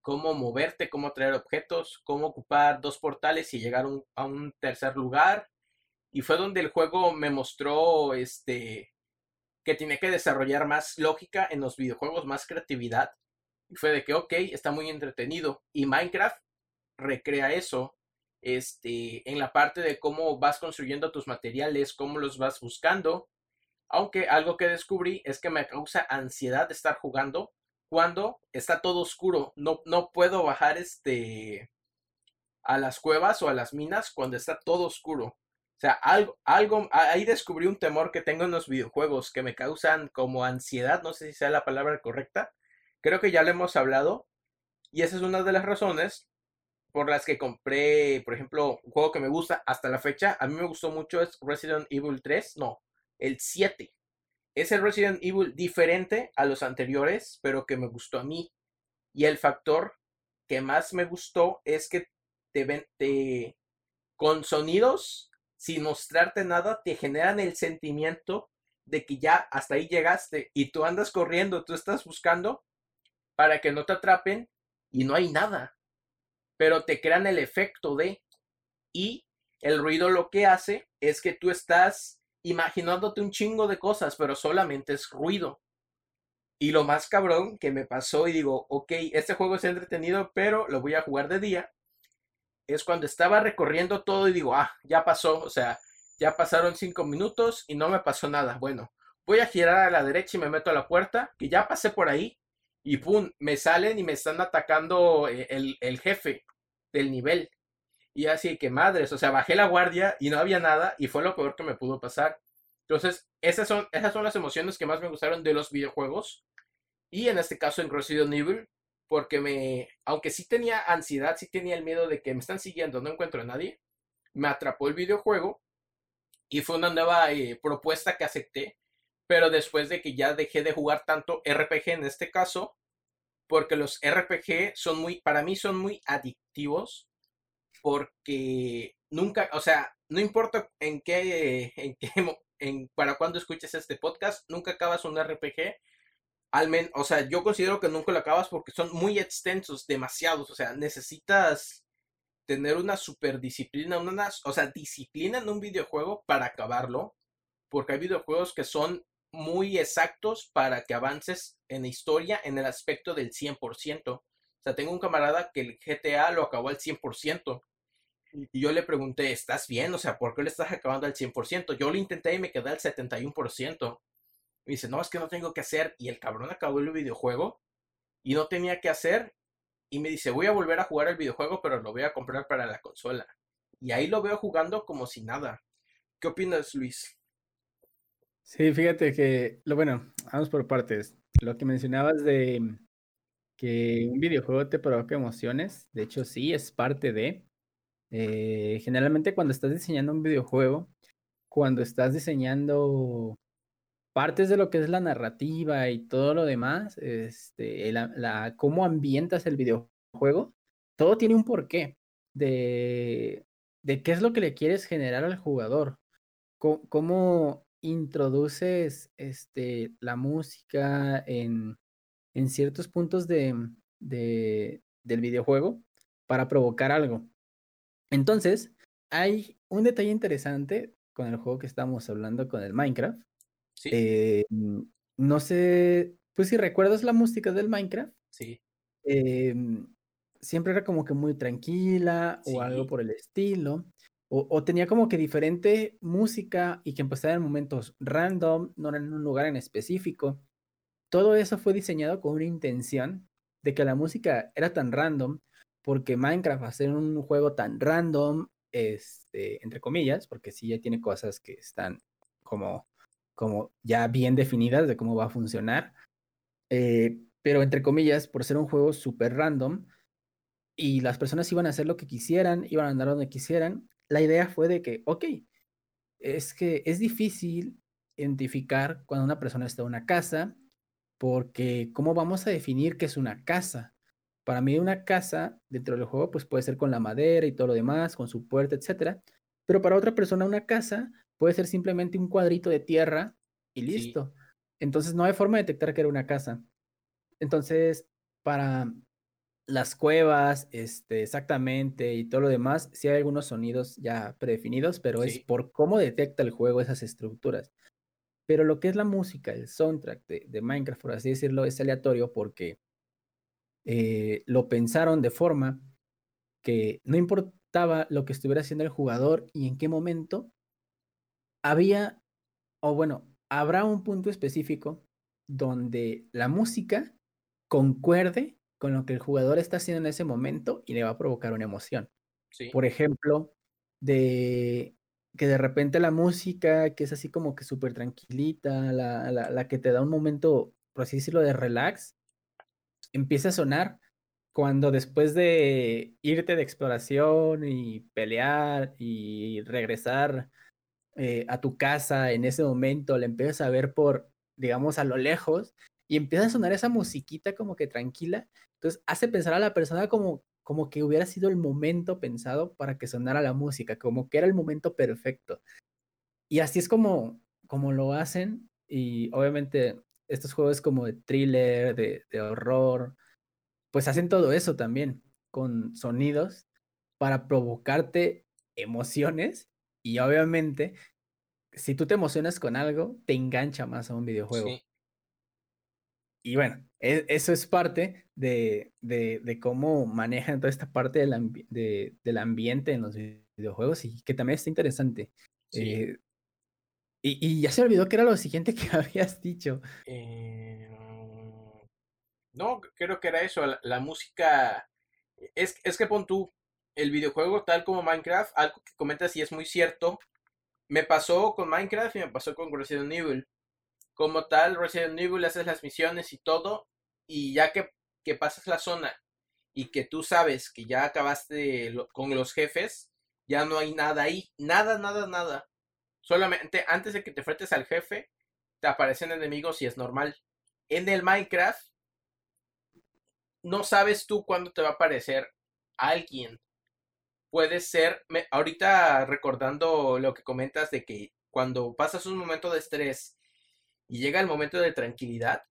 cómo moverte, cómo traer objetos, cómo ocupar dos portales y llegar a un tercer lugar. Y fue donde el juego me mostró este que tiene que desarrollar más lógica en los videojuegos, más creatividad. Y fue de que, ok, está muy entretenido. Y Minecraft recrea eso este, en la parte de cómo vas construyendo tus materiales, cómo los vas buscando. Aunque algo que descubrí es que me causa ansiedad estar jugando cuando está todo oscuro. No, no puedo bajar este a las cuevas o a las minas cuando está todo oscuro. O sea, algo, algo, ahí descubrí un temor que tengo en los videojuegos que me causan como ansiedad, no sé si sea la palabra correcta. Creo que ya lo hemos hablado. Y esa es una de las razones por las que compré, por ejemplo, un juego que me gusta hasta la fecha. A mí me gustó mucho es Resident Evil 3, no, el 7 es el Resident Evil diferente a los anteriores, pero que me gustó a mí. Y el factor que más me gustó es que te ven, te, con sonidos, sin mostrarte nada, te generan el sentimiento de que ya hasta ahí llegaste y tú andas corriendo, tú estás buscando para que no te atrapen y no hay nada. Pero te crean el efecto de y el ruido lo que hace es que tú estás imaginándote un chingo de cosas, pero solamente es ruido. Y lo más cabrón que me pasó y digo, ok, este juego es entretenido, pero lo voy a jugar de día, es cuando estaba recorriendo todo y digo, ah, ya pasó, o sea, ya pasaron cinco minutos y no me pasó nada. Bueno, voy a girar a la derecha y me meto a la puerta, que ya pasé por ahí, y pum, me salen y me están atacando eh, el, el jefe del nivel. Y así que madres, o sea, bajé la guardia y no había nada y fue lo peor que me pudo pasar. Entonces, esas son, esas son las emociones que más me gustaron de los videojuegos. Y en este caso en Resident Evil, porque me, aunque sí tenía ansiedad, sí tenía el miedo de que me están siguiendo, no encuentro a nadie, me atrapó el videojuego y fue una nueva eh, propuesta que acepté. Pero después de que ya dejé de jugar tanto RPG en este caso, porque los RPG son muy, para mí son muy adictivos porque nunca, o sea, no importa en qué, en qué, en, para cuando escuches este podcast, nunca acabas un RPG. Al menos, o sea, yo considero que nunca lo acabas porque son muy extensos, demasiados. O sea, necesitas tener una super disciplina, una, o sea, disciplina en un videojuego para acabarlo. Porque hay videojuegos que son muy exactos para que avances en la historia en el aspecto del 100%. O sea, tengo un camarada que el GTA lo acabó al 100%. Y yo le pregunté, ¿estás bien? O sea, ¿por qué le estás acabando al 100%? Yo lo intenté y me quedé al 71%. Me dice, no, es que no tengo que hacer. Y el cabrón acabó el videojuego y no tenía que hacer. Y me dice, voy a volver a jugar el videojuego, pero lo voy a comprar para la consola. Y ahí lo veo jugando como si nada. ¿Qué opinas, Luis? Sí, fíjate que, lo bueno, vamos por partes. Lo que mencionabas de que un videojuego te provoca emociones, de hecho sí, es parte de, eh, generalmente cuando estás diseñando un videojuego, cuando estás diseñando partes de lo que es la narrativa y todo lo demás, este, la, cómo ambientas el videojuego, todo tiene un porqué de, de qué es lo que le quieres generar al jugador, cómo, introduces este, la música en, en ciertos puntos de, de, del videojuego para provocar algo. Entonces, hay un detalle interesante con el juego que estamos hablando, con el Minecraft. Eh, no sé, pues si recuerdas la música del Minecraft. Sí. Em, siempre era como que muy tranquila o algo por el estilo. O, tenía como que diferente música y que empezaba en momentos random, no en un lugar en específico. Todo eso fue diseñado con una intención de que la música era tan random porque Minecraft, hacer un juego tan random, este, entre comillas, porque sí ya tiene cosas que están como, como ya bien definidas de cómo va a funcionar, eh, pero entre comillas, por ser un juego súper random, y las personas iban a hacer lo que quisieran, iban a andar donde quisieran, la idea fue de que, ok, es que es difícil identificar cuando una persona está en una casa, porque ¿cómo vamos a definir qué es una casa? Para mí una casa dentro del juego pues puede ser con la madera y todo lo demás, con su puerta, etcétera. Pero para otra persona una casa puede ser simplemente un cuadrito de tierra y listo. Entonces no hay forma de detectar que era una casa. Entonces, para las cuevas, este, exactamente, y todo lo demás, sí hay algunos sonidos ya predefinidos, pero es por cómo detecta el juego esas estructuras. Pero lo que es la música, el soundtrack de, de Minecraft, por así decirlo, es aleatorio porque eh, lo pensaron de forma que no importaba lo que estuviera haciendo el jugador y en qué momento, había, o bueno, habrá un punto específico donde la música concuerde con lo que el jugador está haciendo en ese momento y le va a provocar una emoción. Por ejemplo, de que de repente la música, que es así como que súper tranquilita, la, la, la, que te da un momento, por así decirlo, de relax, empieza a sonar cuando después de irte de exploración y pelear y regresar eh, a tu casa en ese momento, le empiezas a ver por, digamos, a lo lejos y empieza a sonar esa musiquita como que tranquila, entonces hace pensar a la persona como, como que hubiera sido el momento pensado para que sonara la música, como que era el momento perfecto. Y así es como, como lo hacen y obviamente estos juegos como de thriller, de, de horror, pues hacen todo eso también con sonidos para provocarte emociones y obviamente si tú te emocionas con algo, te engancha más a un videojuego. Y bueno, e, eso es parte de, de, de, cómo manejan toda esta parte del, de, del ambiente en los videojuegos y que también está interesante. Eh, Y, ya se olvidó que era lo siguiente que habías dicho. Eh, no, creo que era eso. La, música. Es, es que pon tú, el videojuego tal como Minecraft, algo que comentas y es muy cierto. Me pasó con Minecraft y me pasó con Resident Evil. Como tal, Resident Evil haces las misiones y todo. Y ya que, que pasas la zona y que tú sabes que ya acabaste con los jefes, ya no hay nada ahí. Nada, nada, nada. Solamente antes de que te enfrentes al jefe, te aparecen enemigos y es normal. En el Minecraft, no sabes tú cuándo te va a aparecer alguien. Puede ser, ahorita recordando lo que comentas de que cuando pasas un momento de estrés y llega el momento de tranquilidad,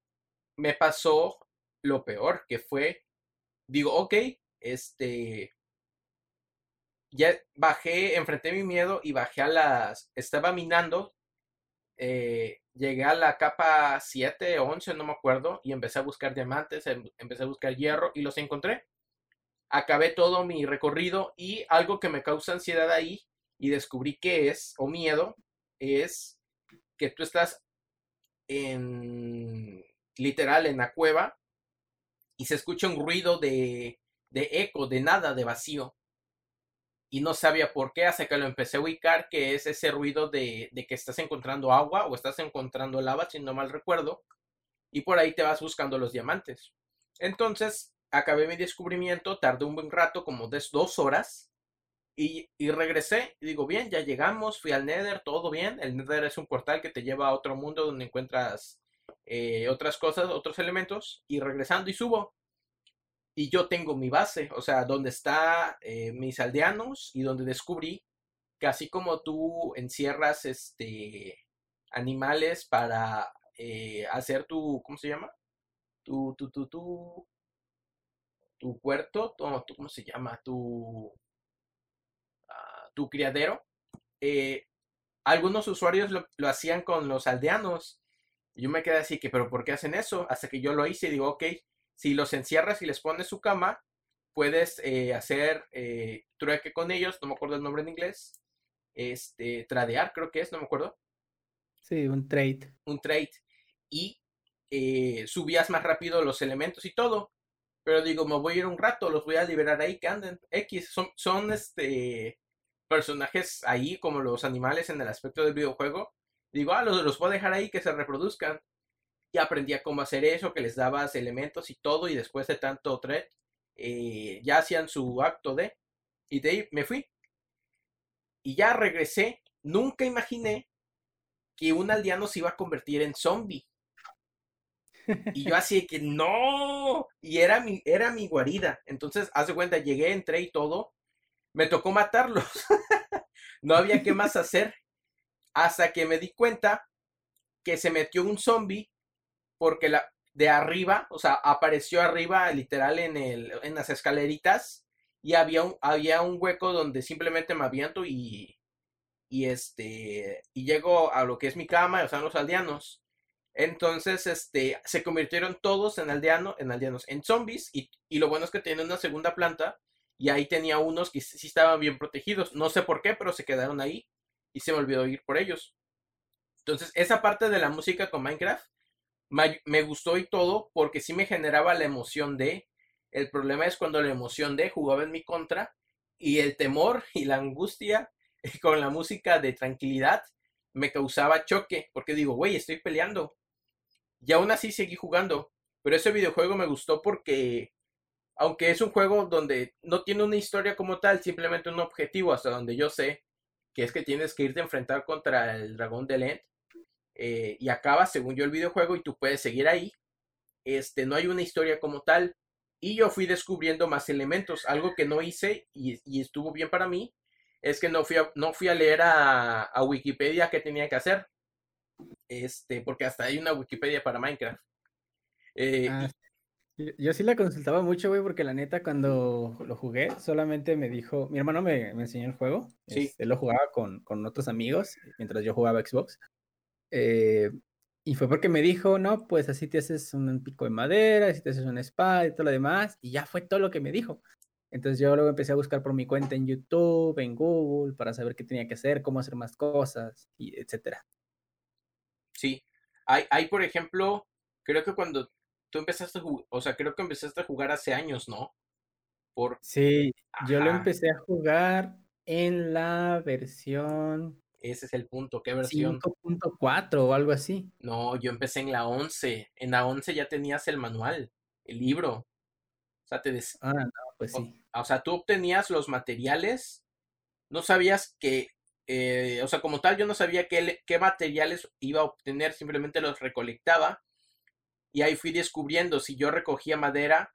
me pasó lo peor, que fue digo, ok, este, ya bajé, enfrenté mi miedo y bajé a las, estaba minando, eh, llegué a la capa 7, 11, no me acuerdo, y empecé a buscar diamantes, em, empecé a buscar hierro y los encontré. Acabé todo mi recorrido y algo que me causa ansiedad ahí y descubrí que es, o miedo, es que tú estás en, literal, en la cueva y se escucha un ruido de, de eco, de nada, de vacío. Y no sabía por qué, hasta que lo empecé a ubicar, que es ese ruido de, de que estás encontrando agua o estás encontrando lava, si no mal recuerdo, y por ahí te vas buscando los diamantes. Entonces, acabé mi descubrimiento, tardé un buen rato, como dos horas, y, y, regresé. Y digo, bien, ya llegamos, fui al Nether, todo bien. El Nether es un portal que te lleva a otro mundo donde encuentras eh, otras cosas, otros elementos, y regresando y subo. Y yo tengo mi base, o sea, donde está eh, mis aldeanos y donde descubrí que así como tú encierras este animales para eh, hacer tu, ¿cómo se llama? Tu, tu, tu, tu, tu puerto, tu, ¿cómo se llama? Tu, ah, tu criadero. algunos usuarios lo, lo, hacían con los aldeanos yo me quedé así que, pero ¿por qué hacen eso? Hasta que yo lo hice y digo, ok, si los encierras y les pones su cama, puedes eh, hacer eh, trueque con ellos, no me acuerdo el nombre en inglés, este, tradear creo que es, no me acuerdo. Sí, un trade. Un trade. Y eh, subías más rápido los elementos y todo. Pero digo, me voy a ir un rato, los voy a liberar ahí que anden. X, son, son este personajes ahí como los animales en el aspecto del videojuego Digo, ah, los, los puedo dejar ahí que se reproduzcan. Y aprendí a cómo hacer eso, que les dabas elementos y todo, y después de tanto thread, eh, ya hacían su acto de. Y de ahí me fui. Y ya regresé. Nunca imaginé que un aldeano se iba a convertir en zombie. Y yo así que no. Y era mi, era mi guarida. Entonces, haz de cuenta, llegué, entré y todo. Me tocó matarlos. no había qué más hacer. Hasta que me di cuenta que se metió un zombie porque la, de arriba, o sea, apareció arriba literal en, el, en las escaleritas y había un, había un hueco donde simplemente me aviento y, y este, y llego a lo que es mi cama, o sea, los aldeanos. Entonces, este, se convirtieron todos en aldeanos, en aldeanos, en zombies y, y lo bueno es que tienen una segunda planta y ahí tenía unos que sí estaban bien protegidos. No sé por qué, pero se quedaron ahí y se me olvidó ir por ellos. Entonces, esa parte de la música con Minecraft me, gustó y todo porque sí me generaba la emoción de. El problema es cuando la emoción de jugaba en mi contra y el temor y la angustia con la música de tranquilidad me causaba choque porque digo, güey, estoy peleando. Y aún así seguí jugando. Pero ese videojuego me gustó porque, aunque es un juego donde no tiene una historia como tal, simplemente un objetivo hasta donde yo sé, que es que tienes que irte a enfrentar contra el dragón de Lent eh, y acaba según yo el videojuego y tú puedes seguir ahí. Este, no hay una historia como tal y yo fui descubriendo más elementos, algo que no hice y, estuvo bien para mí, es que no fui a, no fui a leer a, Wikipedia qué tenía que hacer, este, porque hasta hay una Wikipedia para Minecraft. Eh, ah, yo, sí la consultaba mucho, güey, porque la neta cuando lo jugué solamente me dijo, mi hermano me, enseñó el juego, sí. él este, lo jugaba con, con, otros amigos mientras yo jugaba Xbox. Eh, y fue porque me dijo, no, pues así te haces un pico de madera, así te haces una espada y todo lo demás, y ya fue todo lo que me dijo. Entonces yo luego empecé a buscar por mi cuenta en YouTube, en Google, para saber qué tenía que hacer, cómo hacer más cosas, y etcétera. Sí. Hay, hay, por ejemplo, creo que cuando tú empezaste a jugar, o sea, creo que empezaste a jugar hace años, ¿no? Por... Sí, yo lo empecé a jugar en la versión... Ese es el punto, ¿qué versión? 5.4 o algo así. No, yo empecé en la 11. En la 11 ya tenías el manual, el libro. O sea, te des... Ah, no, pues sí. O, sea, tú obtenías los materiales, no sabías que, eh, o sea, como tal, yo no sabía qué, qué materiales iba a obtener, simplemente los recolectaba. Y ahí fui descubriendo, si yo recogía madera,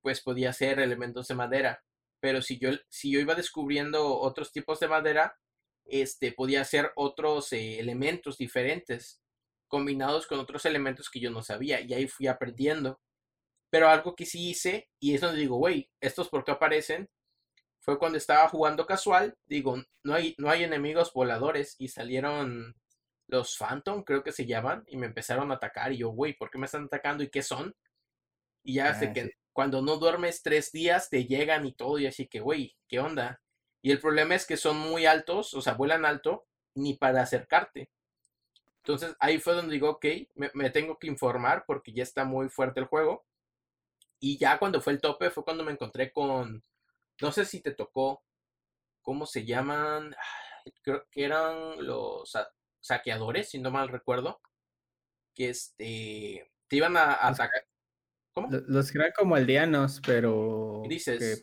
pues podía ser elementos de madera pero si yo, si yo iba descubriendo otros tipos de madera, este, podía ser otros eh, elementos diferentes combinados con otros elementos que yo no sabía y ahí fui aprendiendo. Pero algo que sí hice, y es donde digo, güey, ¿estos por qué aparecen? Fue cuando estaba jugando casual, digo, no hay, no hay enemigos voladores y salieron los Phantom, creo que se llaman, y me empezaron a atacar y yo, güey, ¿por qué me están atacando y qué son? Y ya sé ah, que cuando no duermes tres días te llegan y todo y así que, güey, ¿qué onda? Y el problema es que son muy altos, o sea, vuelan alto, ni para acercarte. Entonces ahí fue donde digo, ok, me, tengo que informar porque ya está muy fuerte el juego. Y ya cuando fue el tope fue cuando me encontré con, no sé si te tocó, ¿cómo se llaman? Creo que eran los saqueadores, si no mal recuerdo, que este, te iban a atacar. ¿Cómo? Los que eran como aldeanos, pero. Dices.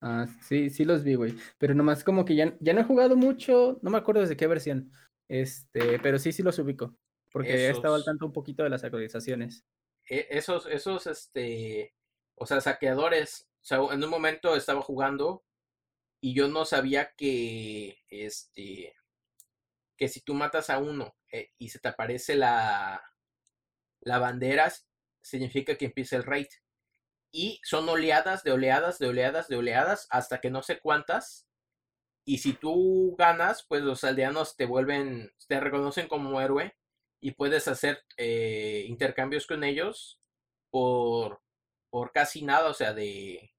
Ah, sí, sí los vi, güey. Pero nomás como que ya, ya no he jugado mucho, no me acuerdo desde qué versión. Este, pero sí, sí los ubico. Porque he estado al tanto un poquito de las actualizaciones. E, esos, esos, este. O sea, saqueadores. Sea, en un momento estaba jugando y yo no sabía que. Este. Que si tú matas a uno eh, y se te aparece la. La bandera, significa que empieza el raid. Y son oleadas de oleadas de oleadas de oleadas hasta que no sé cuántas. Y si tú ganas, pues los aldeanos te vuelven, te reconocen como héroe y puedes hacer eh, intercambios con ellos por, por casi nada, o sea, de,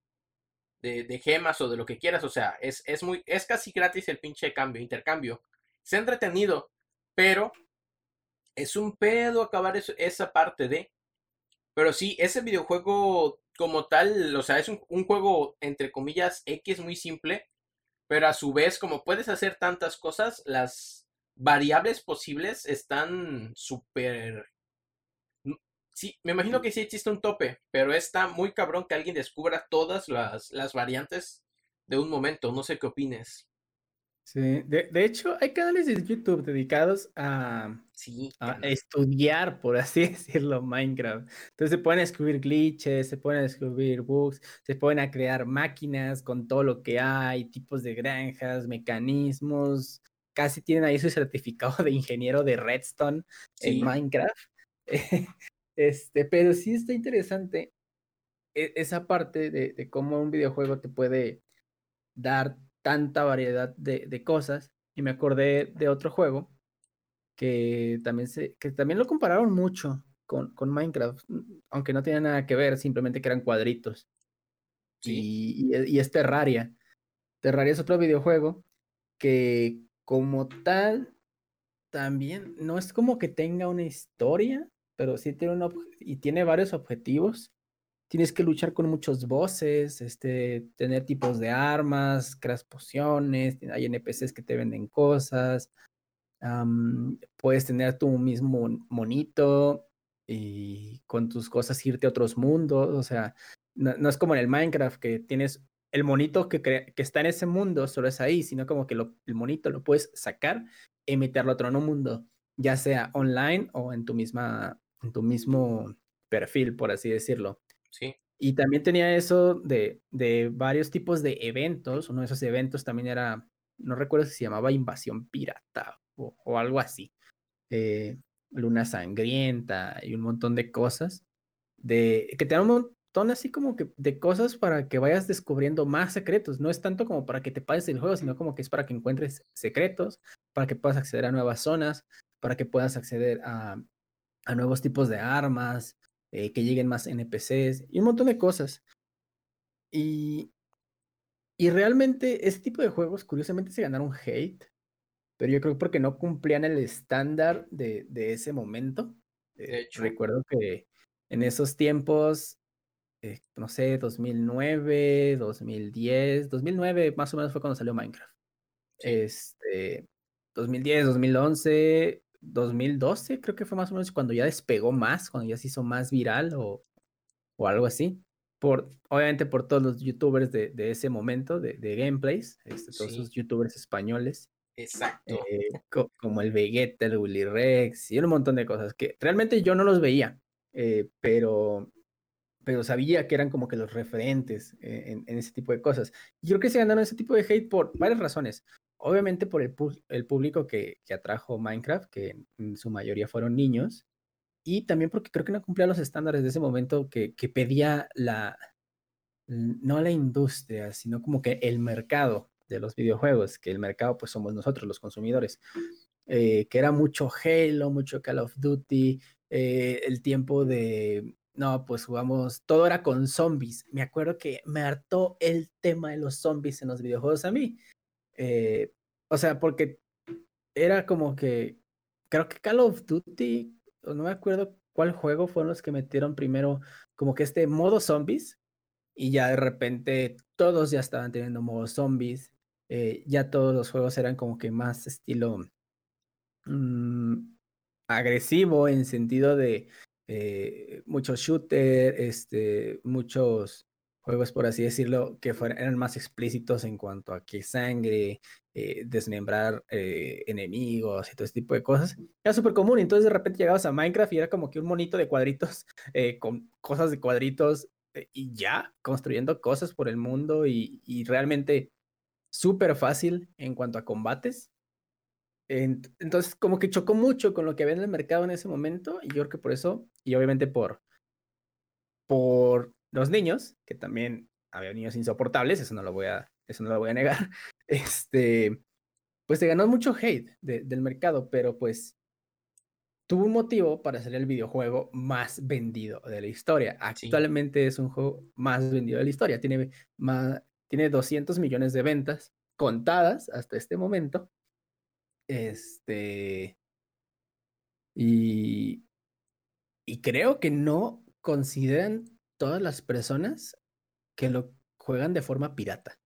de, gemas o de lo que quieras. O sea, es, es, muy, es casi gratis el pinche cambio, intercambio. Es entretenido, pero es un pedo acabar esa parte de pero sí, ese videojuego como tal, o sea, es un, juego entre comillas X muy simple, pero a su vez, como puedes hacer tantas cosas, las variables posibles están súper... Sí, me imagino que sí existe un tope, pero está muy cabrón que alguien descubra todas las, las variantes de un momento. No sé qué opines. Sí, de, de, hecho hay canales de YouTube dedicados a, sí, a estudiar, por así decirlo, Minecraft. Entonces se pueden escribir glitches, se pueden escribir bugs, se pueden a crear máquinas con todo lo que hay, tipos de granjas, mecanismos. Casi tienen ahí su certificado de ingeniero de Redstone en Minecraft. este, pero sí está interesante e, esa parte de, de cómo un videojuego te puede dar tanta variedad de, cosas. Y me acordé de otro juego que también, se, que también lo compararon mucho con, con Minecraft, mm, aunque no tenía nada que ver, simplemente que eran cuadritos. Y, y, es Terraria. Terraria es otro videojuego que como tal también no es como que tenga una historia, pero sí tiene un y tiene varios objetivos. Tienes que luchar con muchos bosses, este, tener tipos de armas, creas pociones, hay NPCs que te venden cosas, puedes tener tu mismo monito y con tus cosas irte a otros mundos, o sea, no, es como en el Minecraft que tienes el monito que, que está en ese mundo, solo es ahí, sino como que el monito lo puedes sacar y meterlo a otro mundo, ya sea online o en tu misma, en tu mismo perfil, por así decirlo. Y también tenía eso de, de varios tipos de eventos. Uno de esos eventos también era, no recuerdo si se llamaba Invasión Pirata o, algo así. Eh, Luna Sangrienta y un montón de cosas. De, que te dan un montón así como que de cosas para que vayas descubriendo más secretos. No es tanto como para que te pases el juego, sino como que es para que encuentres secretos, para que puedas acceder a nuevas zonas, para que puedas acceder a, a nuevos tipos de armas, eh, que lleguen más NPCs y un montón de cosas. Y, y realmente ese tipo de juegos, curiosamente, se ganaron hate pero yo creo porque no cumplían el estándar de, de ese momento. De Eh, hecho. recuerdo que en esos tiempos, eh, no sé, 2009, 2010, 2009 más o menos fue cuando salió Minecraft. Sí. Este, 2010, 2011, 2012 creo que fue más o menos cuando ya despegó más, cuando ya se hizo más viral o, o algo así. Por, obviamente por todos los youtubers de, de ese momento, de, de gameplays, este, todos Sí. esos youtubers españoles, Exacto. eh, co- como el Vegeta, el Willy Rex y un montón de cosas que realmente yo no los veía, eh, pero, pero sabía que eran como que los referentes eh, en, en ese tipo de cosas. Y creo que se ganaron ese tipo de hate por varias razones. Obviamente por el, público que, que atrajo Minecraft, que en su mayoría fueron niños, y también porque creo que no cumplía los estándares de ese momento que, pedía la, no la industria, sino como que el mercado de los videojuegos, que el mercado pues somos nosotros los consumidores, eh, que era mucho Halo, mucho Call of Duty, eh, el tiempo de, no, pues jugamos, todo era con zombies. Me acuerdo que me hartó el tema de los zombies en los videojuegos a mí. Eh, o sea, porque era como que, creo que Call of Duty, no me acuerdo cuál juego fueron los que metieron primero como que este modo zombies y ya de repente todos ya estaban teniendo modo zombies, eh, ya todos los juegos eran como que más estilo mm, agresivo en sentido de eh, muchos shooter, este, muchos juegos, por así decirlo, que fueran, eran más explícitos en cuanto a que sangre, eh, desmembrar eh, enemigos y todo ese tipo de cosas. Era súper común. Entonces de repente llegabas a Minecraft y era como que un monito de cuadritos eh, con cosas de cuadritos eh, y ya construyendo cosas por el mundo y, y realmente súper fácil en cuanto a combates. Ent- Entonces, como que chocó mucho con lo que había en el mercado en ese momento, y yo creo que por eso, y obviamente por, por los niños, que también había niños insoportables, eso no lo voy a, eso no lo voy a negar, este, pues se ganó mucho hate de- del mercado, pero pues tuvo un motivo para ser el videojuego más vendido de la historia. Sí. Actualmente es un juego más vendido de la historia, tiene, más, tiene 200 millones de ventas contadas hasta este momento. Este. Y. Y creo que no consideran todas las personas que lo juegan de forma pirata.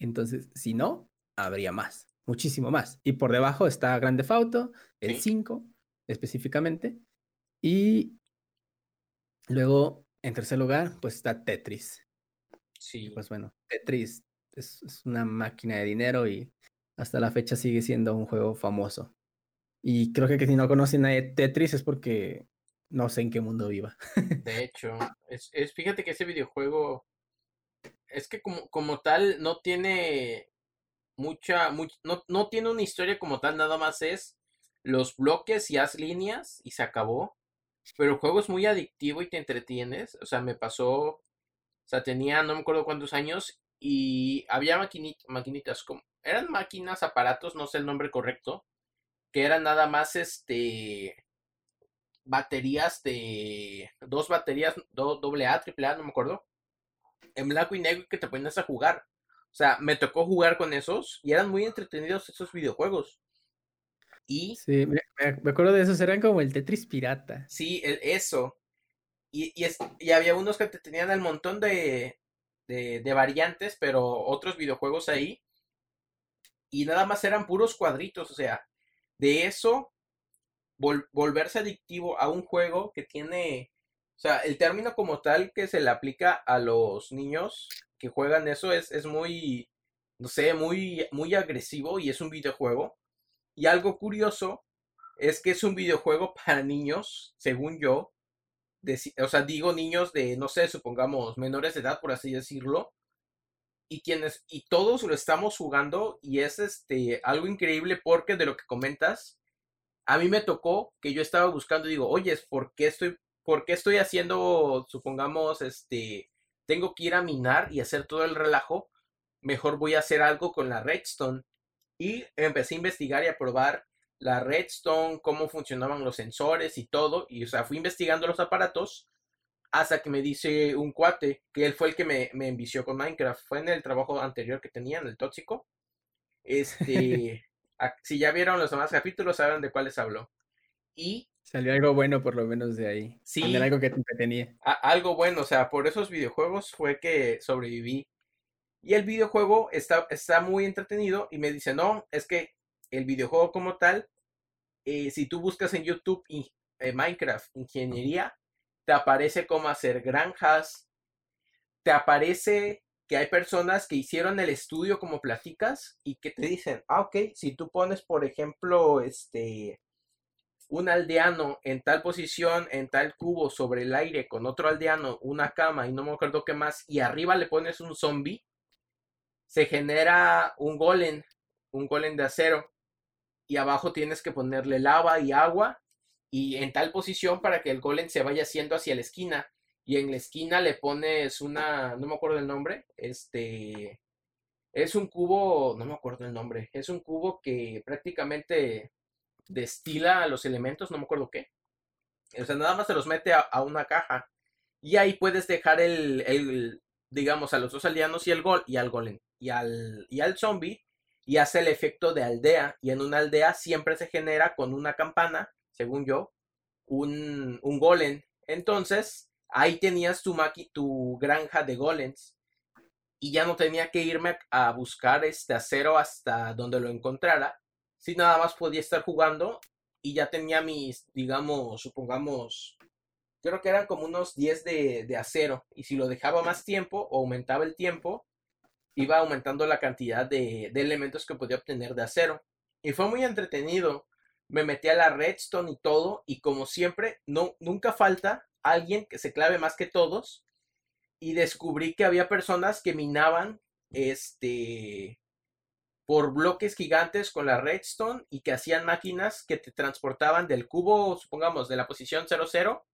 Entonces, si no, habría más, muchísimo más. Y por debajo está Grande Auto, el Sí. 5 específicamente. Y luego, en tercer lugar, pues está Tetris. Sí. Pues bueno, Tetris es, es una máquina de dinero y hasta la fecha sigue siendo un juego famoso. Y creo que, que si no conocen a Tetris es porque no sé en qué mundo viva. De hecho, es, es- fíjate que ese videojuego es que como, como tal no tiene mucha, much- no, no tiene una historia como tal, nada más es los bloques y haz líneas y se acabó. Pero el juego es muy adictivo y te entretienes. O sea, me pasó, o sea, tenía no me acuerdo cuántos años y había maquini- maquinitas, como, eran máquinas, aparatos, no sé el nombre correcto, que eran nada más este baterías de dos baterías do- doble A, triple A, no me acuerdo, en blanco y negro que te ponías a jugar. O sea, me tocó jugar con esos y eran muy entretenidos esos videojuegos. Y Sí, me acuerdo de esos, eran como el Tetris pirata. sí, el- eso. Y, y, es- y había unos que te tenían el montón de, de, de variantes, pero otros videojuegos ahí. Y nada más eran puros cuadritos. O sea, de eso, vol- volverse adictivo a un juego que tiene. O sea, el término como tal que se le aplica a los niños que juegan eso es, es muy, no sé, muy, muy agresivo y es un videojuego. Y algo curioso es que es un videojuego para niños, según yo. deci- o sea, digo niños de, no sé, supongamos menores de edad, por así decirlo. Y quienes, y todos lo estamos jugando y es este algo increíble porque de lo que comentas, a mí me tocó que yo estaba buscando y digo, oye, ¿por qué estoy, por qué estoy haciendo, supongamos, este, tengo que ir a minar y hacer todo el relajo? Mejor voy a hacer algo con la redstone. Y empecé a investigar y a probar la redstone, cómo funcionaban los sensores y todo. Y, o sea, fui investigando los aparatos hasta que me dice un cuate, que él fue el que me, me envició con Minecraft. Fue en el trabajo anterior que tenía, en el tóxico. Este, Si ya vieron los demás capítulos, saben de cuáles hablo. Y Salió algo bueno por lo menos de ahí. Sí. algo que te entretenía. algo bueno, o sea, por esos videojuegos fue que sobreviví. Y el videojuego está, está muy entretenido y me dice, no, es que el videojuego como tal, eh, si tú buscas en YouTube eh, Minecraft Ingeniería, te aparece cómo hacer granjas, te aparece que hay personas que hicieron el estudio como platicas y que te dicen, ah, ok, si tú pones, por ejemplo, este, un aldeano en tal posición, en tal cubo sobre el aire con otro aldeano, una cama y no me acuerdo qué más, y arriba le pones un zombie, se genera un golem, un golem de acero, y abajo tienes que ponerle lava y agua, y en tal posición para que el golem se vaya haciendo hacia la esquina, y en la esquina le pones una, no me acuerdo el nombre, este, es un cubo, no me acuerdo el nombre, es un cubo que prácticamente destila los elementos, no me acuerdo qué. O sea, nada más se los mete a, una caja. Y ahí puedes dejar el, el, digamos, a los dos aldeanos y el gol, y al golem, y al, y al zombie, y hace el efecto de aldea. Y en una aldea siempre se genera con una campana, según yo, un, un golem. Entonces, ahí tenías tu, tu granja de golems. Y ya no tenía que irme a buscar este acero hasta donde lo encontrara, si nada más podía estar jugando y ya tenía mis, digamos, supongamos, creo que eran como unos 10 de, acero. Y si lo dejaba más tiempo o aumentaba el tiempo, iba aumentando la cantidad de, de elementos que podía obtener de acero. Y fue muy entretenido. Me metí a la redstone y todo. Y como siempre, no, nunca falta alguien que se clave más que todos. Y descubrí que había personas que minaban este por bloques gigantes con la redstone y que hacían máquinas que te transportaban del cubo, supongamos, de la posición 00,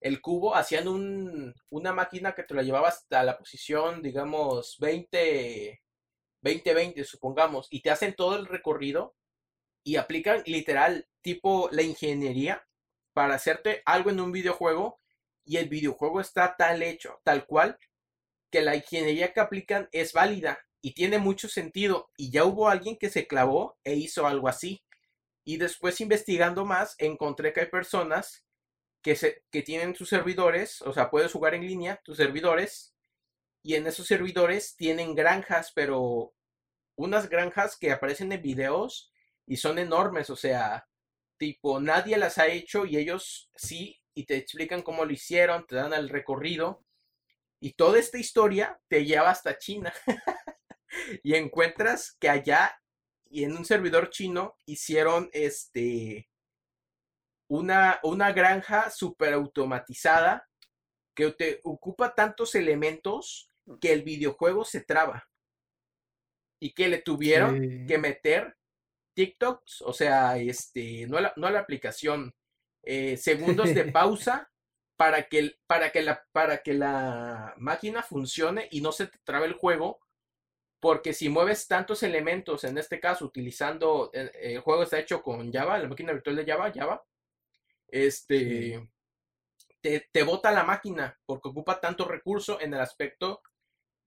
el cubo, hacían un, una máquina que te la llevaba hasta la posición, digamos, 20, 20, 20, supongamos, y te hacen todo el recorrido y aplican literal tipo la ingeniería para hacerte algo en un videojuego y el videojuego está tal hecho, tal cual, que la ingeniería que aplican es válida y tiene mucho sentido. Y ya hubo alguien que se clavó e hizo algo así. Y después investigando más, encontré que hay personas que, se, que tienen sus servidores, o sea, puedes jugar en línea, tus servidores, y en esos servidores tienen granjas, pero unas granjas que aparecen en videos y son enormes, o sea, tipo, nadie las ha hecho y ellos sí, y te explican cómo lo hicieron, te dan el recorrido, y toda esta historia te lleva hasta China. y encuentras que allá y en un servidor chino hicieron este una, una granja super automatizada que te ocupa tantos elementos que el videojuego se traba y que le tuvieron que meter TikToks, o sea, este, no la, no la aplicación, eh, segundos de pausa para que, para, que la, para que la máquina funcione y no se te trabe el juego porque si mueves tantos elementos, en este caso utilizando, eh, el, juego está hecho con Java, la máquina virtual de Java, Java, este, te, te bota la máquina porque ocupa tanto recurso en el aspecto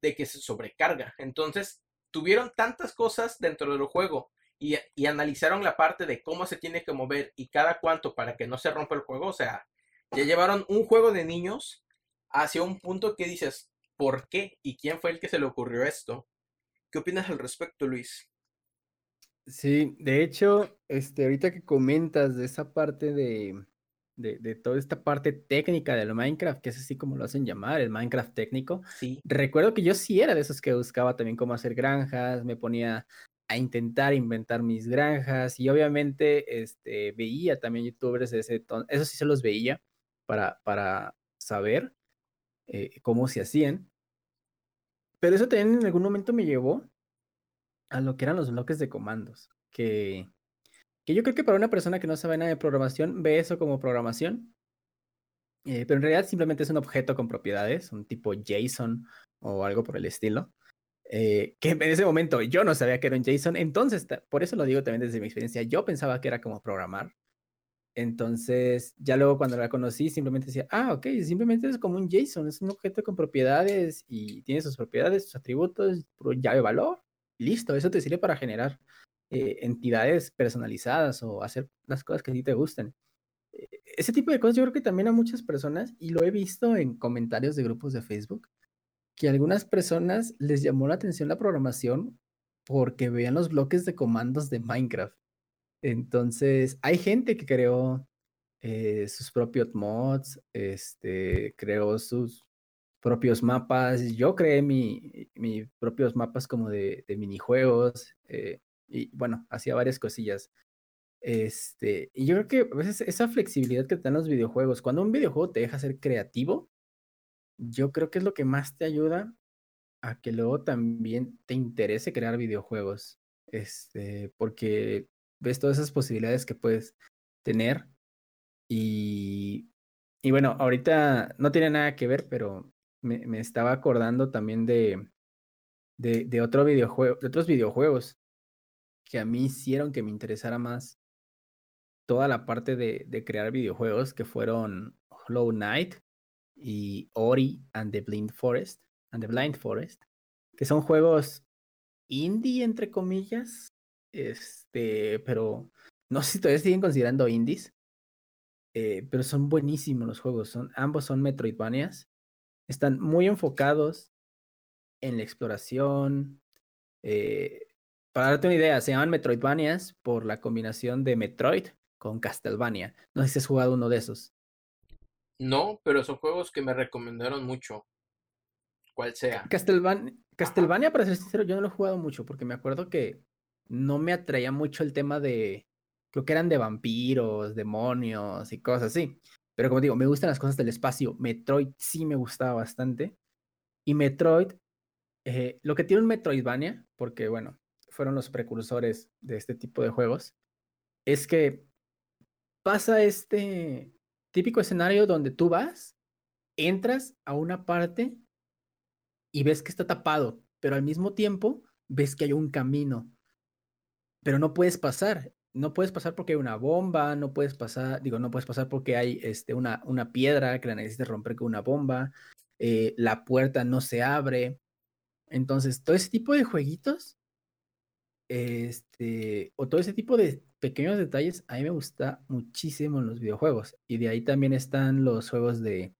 de que se sobrecarga. Entonces, tuvieron tantas cosas dentro del juego y, y, analizaron la parte de cómo se tiene que mover y cada cuánto para que no se rompa el juego. O sea, ya llevaron un juego de niños hacia un punto que dices, ¿por qué? ¿Y quién fue el que se le ocurrió esto? ¿Qué opinas al respecto, Luis? Sí, de hecho, este, ahorita que comentas de esa parte de, de, toda esta parte técnica del Minecraft, que es así como lo hacen llamar, el Minecraft técnico. Sí. Recuerdo que yo sí era de esos que buscaba también cómo hacer granjas, me ponía a intentar inventar mis granjas y obviamente este, veía también youtubers de ese tono, eso sí se los veía para, para saber eh, cómo se hacían. Pero eso también en algún momento me llevó a lo que eran los bloques de comandos, que, que yo creo que para una persona que no sabe nada de programación ve eso como programación, eh, pero en realidad simplemente es un objeto con propiedades, un tipo JSON o algo por el estilo. Eh, que en ese momento yo no sabía que era un JSON, entonces por eso lo digo también desde mi experiencia, yo pensaba que era como programar, entonces, ya luego cuando la conocí, simplemente decía, ah, ok, simplemente es como un JSON, es un objeto con propiedades y tiene sus propiedades, sus atributos, llave valor, listo, eso te sirve para generar eh, entidades personalizadas o hacer las cosas que a ti te gusten. E, ese tipo de cosas yo creo que también a muchas personas, y lo he visto en comentarios de grupos de Facebook, que a algunas personas les llamó la atención la programación porque veían los bloques de comandos de Minecraft. Entonces, hay gente que creó eh, sus propios mods, este, creó sus propios mapas. Yo creé mis mi propios mapas como de, de minijuegos eh, y bueno, hacía varias cosillas. Este, y yo creo que a veces esa flexibilidad que te dan los videojuegos, cuando un videojuego te deja ser creativo, yo creo que es lo que más te ayuda a que luego también te interese crear videojuegos. Este, porque ves todas esas posibilidades que puedes tener. Y, y bueno, ahorita no tiene nada que ver, pero me, me estaba acordando también de, de, de, otro videojuego, de otros videojuegos que a mí hicieron que me interesara más toda la parte de, de crear videojuegos, que fueron Hollow Knight y Ori and the Blind Forest, and the Blind Forest, que son juegos indie, entre comillas, este, pero no sé si todavía siguen considerando indies, eh, pero son buenísimos los juegos, son, ambos son Metroidvanias, están muy enfocados en la exploración, eh, para darte una idea, se llaman Metroidvanias por la combinación de Metroid con Castlevania. No sé si has jugado uno de esos. No, pero son juegos que me recomendaron mucho. Cual sea. Castlevania, Castlevania, para ser sincero, yo no lo he jugado mucho porque me acuerdo que no me atraía mucho el tema de. Creo que eran de vampiros, demonios y cosas así. Pero como digo, me gustan las cosas del espacio. Metroid sí me gustaba bastante. Y Metroid, eh, lo que tiene un Metroidvania, porque bueno, fueron los precursores de este tipo de juegos, es que pasa este típico escenario donde tú vas, entras a una parte y ves que está tapado, pero al mismo tiempo ves que hay un camino, pero no puedes pasar. No puedes pasar porque hay una bomba, no puedes pasar, digo, no puedes pasar porque hay este, una, una piedra que la necesitas romper con una bomba, eh, la puerta no se abre. Entonces, todo ese tipo de jueguitos, este, o todo ese tipo de pequeños detalles, a mí me gusta muchísimo en los videojuegos. Y de ahí también están los juegos de,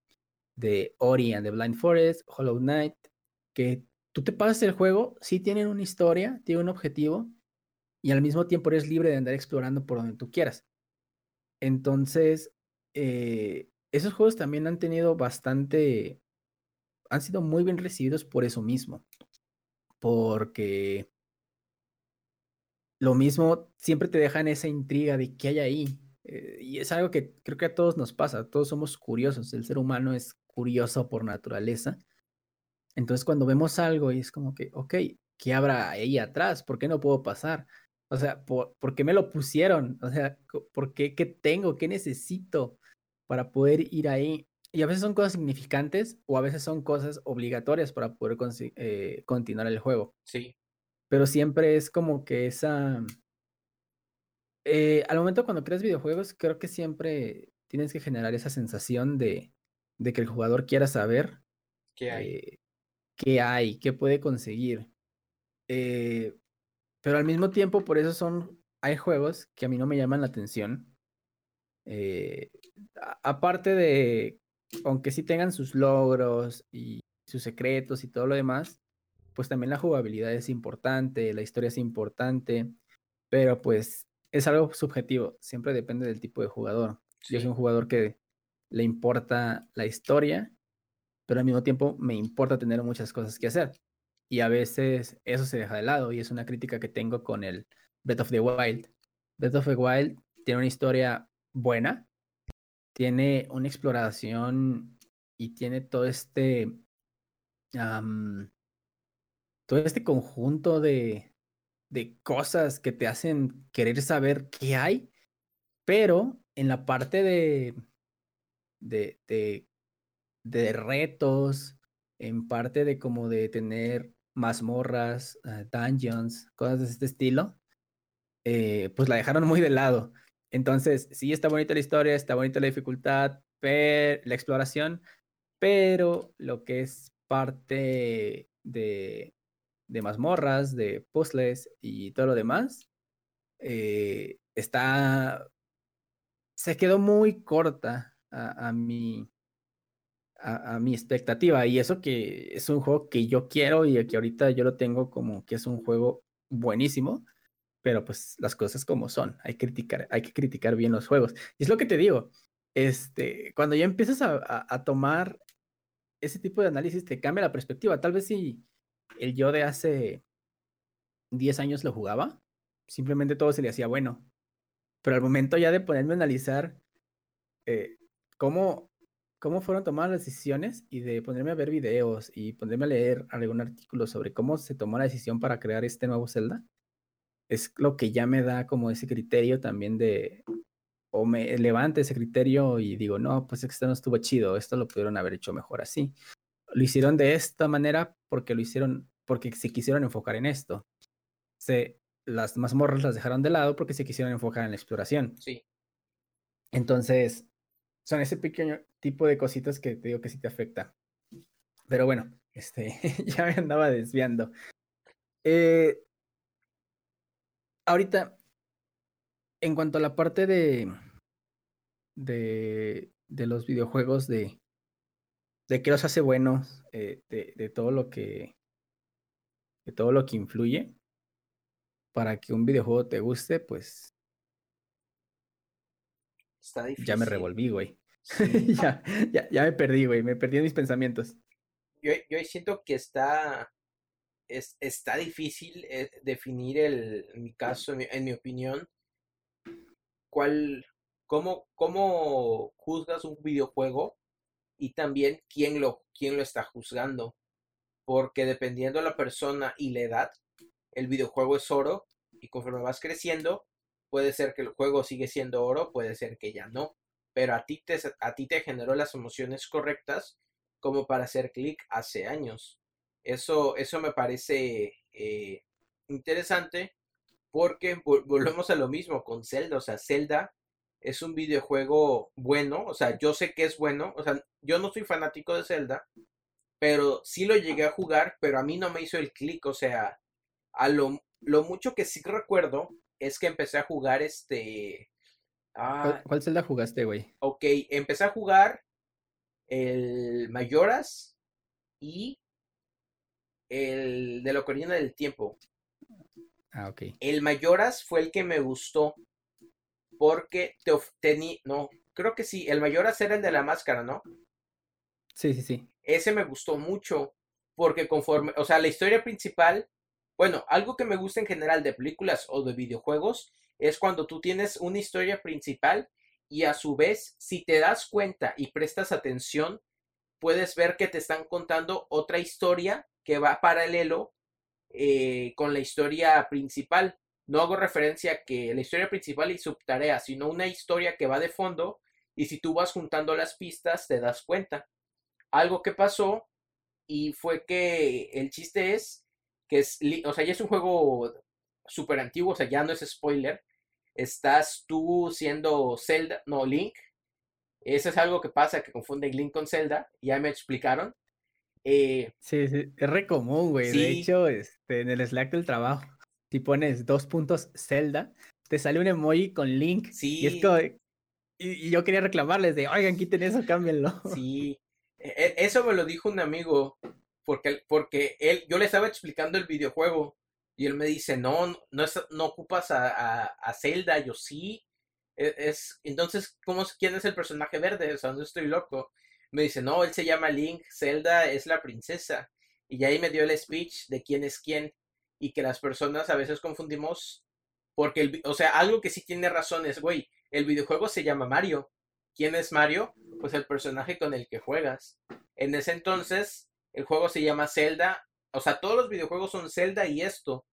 de Ori and the Blind Forest, Hollow Knight, que tú te pasas el juego, sí tienen una historia, tienen un objetivo, y al mismo tiempo eres libre de andar explorando por donde tú quieras. Entonces, eh, esos juegos también han tenido bastante, han sido muy bien recibidos por eso mismo, porque lo mismo siempre te dejan esa intriga de qué hay ahí. Eh, y es algo que creo que a todos nos pasa, todos somos curiosos, el ser humano es curioso por naturaleza. Entonces cuando vemos algo y es como que, ok, ¿qué habrá ahí atrás? ¿Por qué no puedo pasar? O sea, ¿por, ¿por qué me lo pusieron? O sea, ¿por qué? ¿Qué tengo? ¿Qué necesito para poder ir ahí? Y a veces son cosas significantes o a veces son cosas obligatorias para poder eh, continuar el juego. Sí pero siempre es como que esa... Eh, al momento cuando creas videojuegos, creo que siempre tienes que generar esa sensación de, de que el jugador quiera saber qué hay, eh, qué, hay qué puede conseguir. Eh, pero al mismo tiempo, por eso son, hay juegos que a mí no me llaman la atención. aparte de, aunque sí tengan sus logros y sus secretos y todo lo demás, pues también la jugabilidad es importante, la historia es importante, pero pues es algo subjetivo, siempre depende del tipo de jugador. Yo soy un jugador que le importa la historia, pero al mismo tiempo me importa tener muchas cosas que hacer. Y a veces eso se deja de lado y es una crítica que tengo con el Breath of the Wild. Breath of the Wild tiene una historia buena, tiene una exploración y tiene todo este todo este conjunto de, de cosas que te hacen querer saber qué hay, pero en la parte de, de, de, retos, en parte de como de tener mazmorras, uh, dungeons, cosas de este estilo, eh, pues la dejaron muy de lado. Entonces, sí está bonita la historia, está bonita la dificultad, la exploración, pero lo que es parte de, de mazmorras, de puzzles y todo lo demás, eh, está, se quedó muy corta a, a mi, a, mi expectativa. Y eso que es un juego que yo quiero y que ahorita yo lo tengo como que es un juego buenísimo. Pero pues las cosas como son, hay que criticar, hay que criticar bien los juegos. Y es lo que te digo, este, cuando ya empiezas a, a tomar ese tipo de análisis, te cambia la perspectiva. Tal vez si el yo de hace 10 años lo jugaba, simplemente todo se le hacía bueno. Pero al momento ya de ponerme a analizar eh, cómo, cómo fueron tomadas las decisiones y de ponerme a ver videos y ponerme a leer algún artículo sobre cómo se tomó la decisión para crear este nuevo Zelda, es lo que ya me da como ese criterio también de, o me levante ese criterio y digo, no, pues esto no estuvo chido, esto lo pudieron haber hecho mejor así. Lo hicieron de esta manera porque lo hicieron, porque se quisieron enfocar en esto. Se, las mazmorras las dejaron de lado porque se quisieron enfocar en la exploración. Sí. Entonces, son ese pequeño tipo de cositas que te digo que sí te afecta. Pero bueno, este, ya me andaba desviando. Eh, ahorita, en cuanto a la parte de, de, de los videojuegos, de, de qué los hace buenos, eh, de, de, todo lo que, de todo lo que influye, para que un videojuego te guste, pues. Está difícil. Ya me revolví, güey. ya, ya, ya, me perdí, güey. Me perdí en mis pensamientos. Yo, yo siento que está. Es, está difícil eh, definir el, en mi caso, en mi, en mi opinión, cuál, cómo, cómo juzgas un videojuego y también quién lo, quién lo está juzgando. Porque dependiendo de la persona y la edad, el videojuego es oro y conforme vas creciendo, puede ser que el juego sigue siendo oro, puede ser que ya no, pero a ti te, a ti te generó las emociones correctas como para hacer clic hace años. Eso, eso me parece eh, interesante porque volvemos a lo mismo con Zelda, o sea, Zelda es un videojuego bueno, o sea, yo sé que es bueno, o sea, yo no soy fanático de Zelda, pero sí lo llegué a jugar, pero a mí no me hizo el clic, o sea, a lo, lo mucho que sí recuerdo es que empecé a jugar este... Ah, ¿Cuál, Zelda jugaste, güey? Ok, empecé a jugar el Mayoras y el de la Ocarina del Tiempo. Ah, ok. El Mayoras fue el que me gustó porque te tenía, no, creo que sí, el Mayoras era el de la máscara, ¿no? Sí, sí, sí. Ese me gustó mucho porque conforme, o sea, la historia principal bueno, algo que me gusta en general de películas o de videojuegos es cuando tú tienes una historia principal y a su vez, si te das cuenta y prestas atención, puedes ver que te están contando otra historia que va paralelo eh, con la historia principal. No hago referencia a que la historia principal y subtarea, sino una historia que va de fondo y si tú vas juntando las pistas te das cuenta. Algo que pasó y fue que el chiste es que es, o sea, ya es un juego súper antiguo, o sea, ya no es spoiler. Estás tú siendo Zelda, no, Link. Eso es algo que pasa, que confunden Link con Zelda, ya me explicaron. Eh, sí, sí, es re común, güey. De hecho, este, en el Slack del trabajo, si pones dos puntos Zelda, te sale un emoji con Link. Sí. Y es como, y, yo quería reclamarles de, oigan, quiten eso, cámbienlo. Sí, e, e, eso me lo dijo un amigo porque, porque él, yo le estaba explicando el videojuego y él me dice, no, no, no ocupas a, a, Zelda, yo sí. E, es, entonces, ¿cómo, ¿quién es el personaje verde? O sea, no estoy loco. Me dice, no, él se llama Link, Zelda es la princesa. Y ahí me dio el speech de quién es quién. Y que las personas a veces confundimos. Porque, el, o sea, algo que sí tiene razón es, güey, el videojuego se llama Mario. ¿Quién es Mario? Pues el personaje con el que juegas. En ese entonces, el juego se llama Zelda. O sea, todos los videojuegos son Zelda y esto.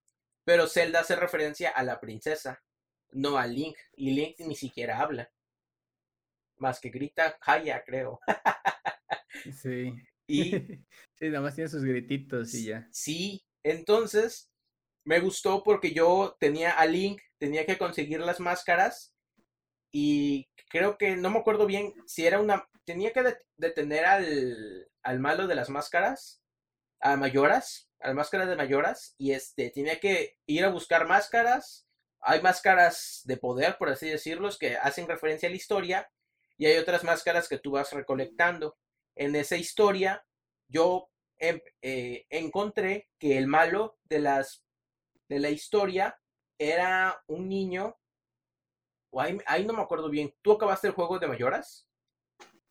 Pero Zelda hace referencia a la princesa, no a Link. Y Link ni siquiera habla. Más que grita Haya, creo. sí. Y. sí, nada más tiene sus grititos y ya. Sí, entonces me gustó porque yo tenía a Link, tenía que conseguir las máscaras. Y creo que no me acuerdo bien si era una. Tenía que detener al, al malo de las máscaras, a Mayoras, a las máscaras de Mayoras, y este, tenía que ir a buscar máscaras, hay máscaras de poder, por así decirlo, que hacen referencia a la historia, y hay otras máscaras que tú vas recolectando. En esa historia, yo em, eh, encontré que el malo de las de la historia era un niño. O ahí, ahí no me acuerdo bien. ¿Tú acabaste el juego de Mayoras?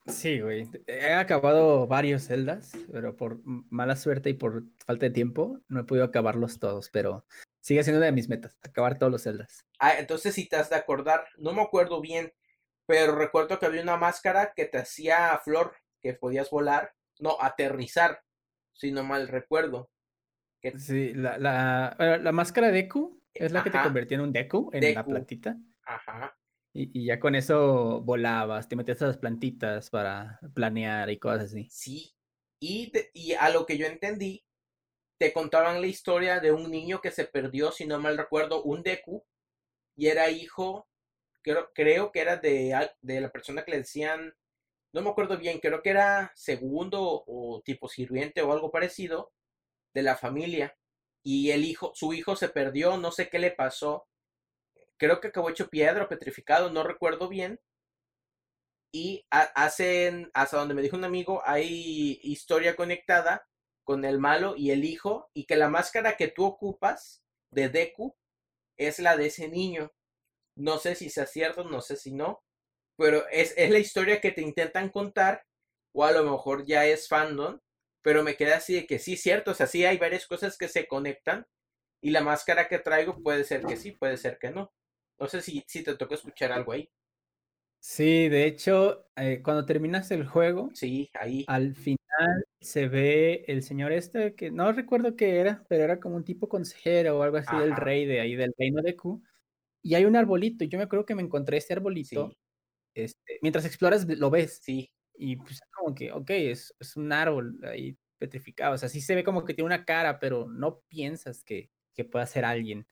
Sí, güey. He acabado varios celdas, pero por mala suerte y por falta de tiempo no he podido acabarlos todos, pero sigue siendo una de mis metas, acabar todos los celdas. Ah, entonces si te has de acordar, no me acuerdo bien, pero recuerdo que había una máscara que te hacía flor, que podías volar, no, aterrizar, si no mal recuerdo. Sí, la, la, la máscara Deku es la que te convertía en un Deku, en la plantita. Ajá. Y, ya con eso volabas, te metías a las plantitas para planear y cosas así. Sí, y, y a lo que yo entendí, te contaban la historia de un niño que se perdió, si no mal recuerdo, un Deku, y era hijo, creo, creo que era de, de la persona que le decían, no me acuerdo bien, creo que era segundo o tipo sirviente o algo parecido de la familia. Y el hijo, su hijo se perdió, no sé qué le pasó, creo que acabó hecho piedra petrificado, no recuerdo bien. Y hacen, hasta donde me dijo un amigo, hay historia conectada con el malo y el hijo, y que la máscara que tú ocupas de Deku es la de ese niño. No sé si sea cierto, no sé si no, pero es, es la historia que te intentan contar, o a lo mejor ya es fandom, pero me queda así de que sí, cierto, o sea, sí hay varias cosas que se conectan, y la máscara que traigo puede ser que sí, puede ser que no. No sé si, si te toca escuchar algo ahí. Sí, de hecho, eh, cuando terminas el juego, sí, ahí. Al final se ve el señor este, que no recuerdo qué era, pero era como un tipo consejero o algo así del rey de ahí, del reino de Q. Y hay un arbolito, yo me acuerdo que me encontré este arbolito. Este, mientras exploras lo ves. Sí. Y pues como que, ok, es, es un árbol ahí petrificado. O sea, sí se ve como que tiene una cara, pero no piensas que, que pueda ser alguien.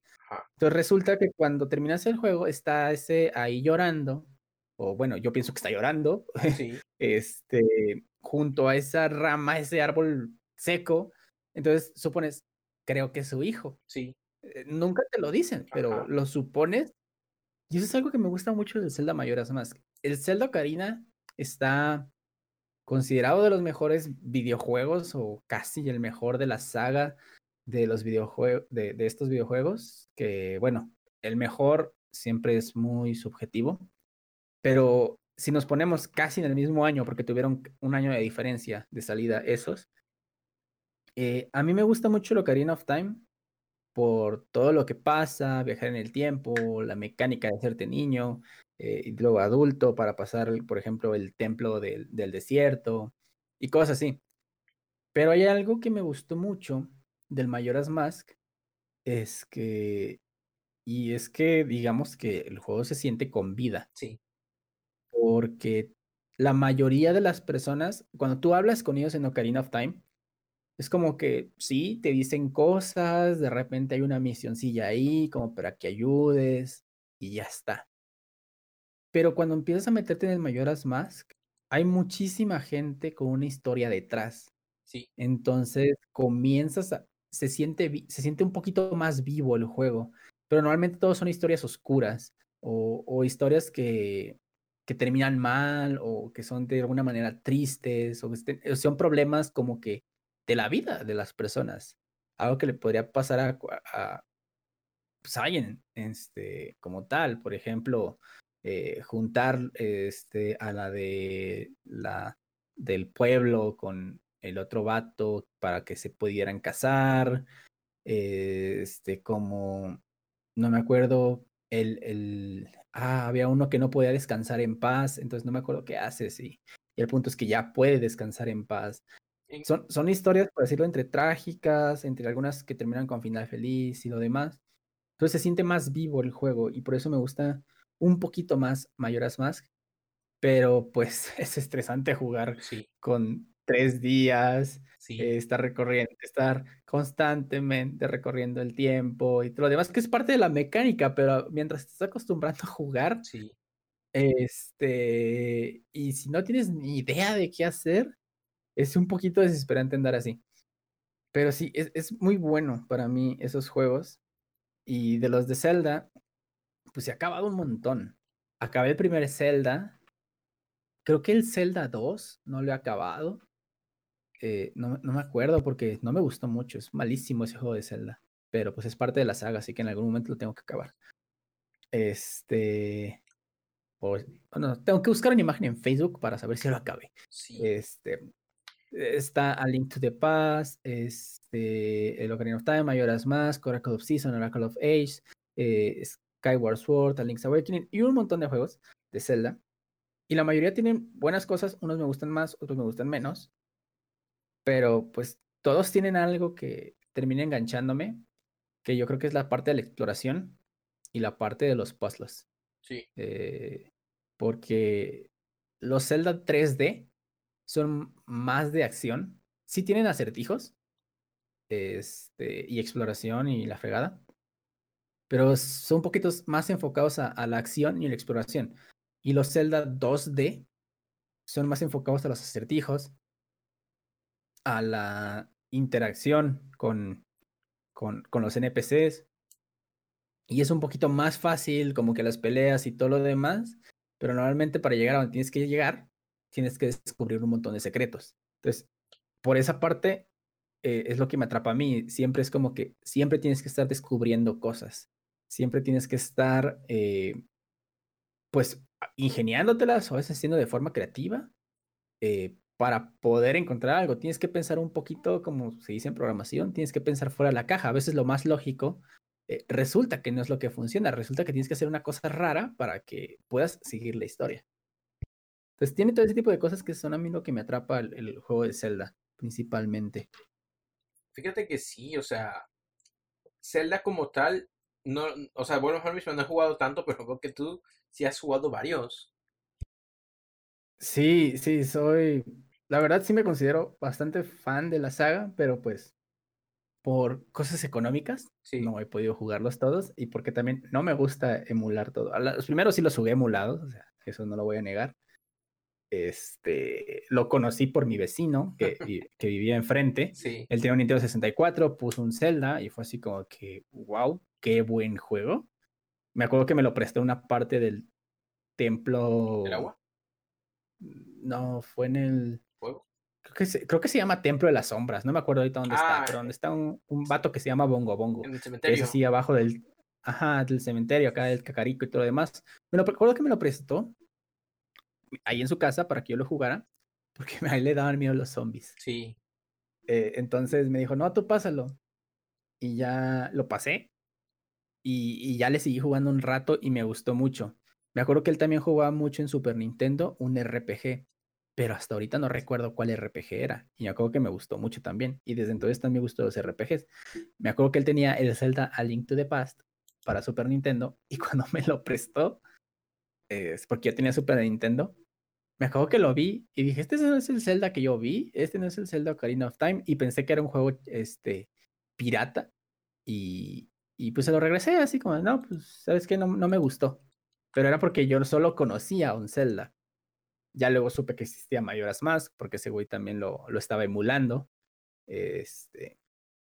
Entonces resulta que cuando terminas el juego está ese ahí llorando, o bueno, yo pienso que está llorando, este, junto a esa rama, ese árbol seco. Entonces supones, creo que es su hijo. Sí. Eh, nunca te lo dicen, pero lo supones. Y eso es algo que me gusta mucho del Zelda Mayoras más. El Zelda Ocarina está considerado de los mejores videojuegos o casi el mejor de la saga de los videojuegos, de, estos videojuegos, que bueno, el mejor siempre es muy subjetivo, pero si nos ponemos casi en el mismo año, porque tuvieron un año de diferencia de salida esos, eh, a mí me gusta mucho el Ocarina of Time por todo lo que pasa, viajar en el tiempo, la mecánica de hacerte niño eh, y luego adulto para pasar, por ejemplo, el templo del, del desierto y cosas así. Pero hay algo que me gustó mucho del Majora's Mask es que, y es que digamos que el juego se siente con vida. Sí. Porque la mayoría de las personas, cuando tú hablas con ellos en Ocarina of Time, es como que sí, te dicen cosas, de repente hay una misioncilla ahí, como para que ayudes, y ya está. Pero cuando empiezas a meterte en el Majora's Mask, hay muchísima gente con una historia detrás. Sí. Entonces comienzas a, se siente, se siente un poquito más vivo el juego, pero normalmente todos son historias oscuras o, historias que, que terminan mal o que son de alguna manera tristes o que son problemas como que de la vida de las personas. Algo que le podría pasar a, a pues, alguien este, como tal. Por ejemplo, eh, juntar este, a la de la del pueblo con el otro vato para que se pudieran casar, eh, este, como, no me acuerdo, el, el, ah, había uno que no podía descansar en paz, entonces no me acuerdo qué hace, sí. Y el punto es que ya puede descansar en paz. Son, son historias, por decirlo, entre trágicas, entre algunas que terminan con final feliz y lo demás. Entonces se siente más vivo el juego y por eso me gusta un poquito más Mayoras Mask. Pero pues es estresante jugar con tres días, eh, estar recorriendo, estar constantemente recorriendo el tiempo y todo lo demás, que es parte de la mecánica, pero mientras te estás acostumbrando a jugar, sí. este, y si no tienes ni idea de qué hacer, es un poquito desesperante andar así. Pero sí, es, es muy bueno para mí esos juegos. Y de los de Zelda, pues se ha acabado un montón. Acabé el primer Zelda. Creo que el Zelda 2 no lo he acabado. Eh, no, no, me acuerdo porque no me gustó mucho. Es malísimo ese juego de Zelda. Pero pues es parte de la saga, así que en algún momento lo tengo que acabar. Este. bueno, tengo que buscar una imagen en Facebook para saber si lo acabé. Este. Está A Link to the Past, este, El Ocarina of Time, Mayoras Mask, Oracle of Season, Oracle of Age, eh, Skyward Sword, A Link's Awakening y un montón de juegos de Zelda. Y la mayoría tienen buenas cosas, unos me gustan más, otros me gustan menos. Pero pues todos tienen algo que termina enganchándome, que yo creo que es la parte de la exploración y la parte de los puzzles. Sí. Eh, porque los Zelda 3D son más de acción. Sí tienen acertijos este, y exploración y la fregada, pero son un poquito más enfocados a, la acción y la exploración. Y los Zelda 2D son más enfocados a los acertijos, a la interacción con, con, con los NPCs. Y es un poquito más fácil, como que las peleas y todo lo demás, pero normalmente para llegar a donde tienes que llegar, tienes que descubrir un montón de secretos. Entonces, por esa parte, eh, es lo que me atrapa a mí. Siempre es como que siempre tienes que estar descubriendo cosas. Siempre tienes que estar, eh, pues, ingeniándotelas o a veces haciendo de forma creativa eh, para poder encontrar algo. Tienes que pensar un poquito, como se dice en programación, tienes que pensar fuera de la caja. A veces lo más lógico resulta que no es lo que funciona. Resulta que tienes que hacer una cosa rara para que puedas seguir la historia. Entonces tiene todo ese tipo de cosas que son a mí lo que me atrapa el, juego de Zelda, principalmente. Fíjate que sí, o sea, Zelda como tal, no, o sea, bueno, mejor mismo no he jugado tanto, pero creo que tú sí has jugado varios. Sí, sí, soy, la verdad sí me considero bastante fan de la saga, pero pues por cosas económicas no he podido jugarlos todos y porque también no me gusta emular todo. Los primeros sí los jugué emulados, o sea, eso no lo voy a negar este, lo conocí por mi vecino que, que vivía enfrente. Él tenía un Nintendo 64, puso un Zelda y fue así como que, wow, qué buen juego. Me acuerdo que me lo prestó una parte del templo. ¿El agua? No, fue en el. ¿Juego? Creo que, se, creo que se llama Templo de las Sombras. No me acuerdo ahorita dónde está, ah, pero donde está un, un, vato que se llama Bongo Bongo. En el cementerio. es así abajo del. Ajá, del cementerio, acá del cacarico y todo lo demás. Me lo recuerdo que me lo prestó ahí en su casa para que yo lo jugara, porque ahí le daban miedo los zombies. Sí. Eh, entonces me dijo, no, tú pásalo. Y ya lo pasé. Y, ya le seguí jugando un rato y me gustó mucho. Me acuerdo que él también jugaba mucho en Super Nintendo un RPG, pero hasta ahorita no recuerdo cuál RPG era. Y me acuerdo que me gustó mucho también. Y desde entonces también me gustó los RPGs. Me acuerdo que él tenía el Zelda A Link to the Past para Super Nintendo y cuando me lo prestó, es porque yo tenía Super Nintendo. Me acuerdo que lo vi y dije, este no es el Zelda que yo vi, este no es el Zelda Ocarina of Time, y pensé que era un juego este, pirata, y, y pues se lo regresé así como, no, pues, ¿sabes qué? No, no me gustó. Pero era porque yo solo conocía un Zelda. Ya luego supe que existía Mayoras Mask, porque ese güey también lo, lo estaba emulando. Este,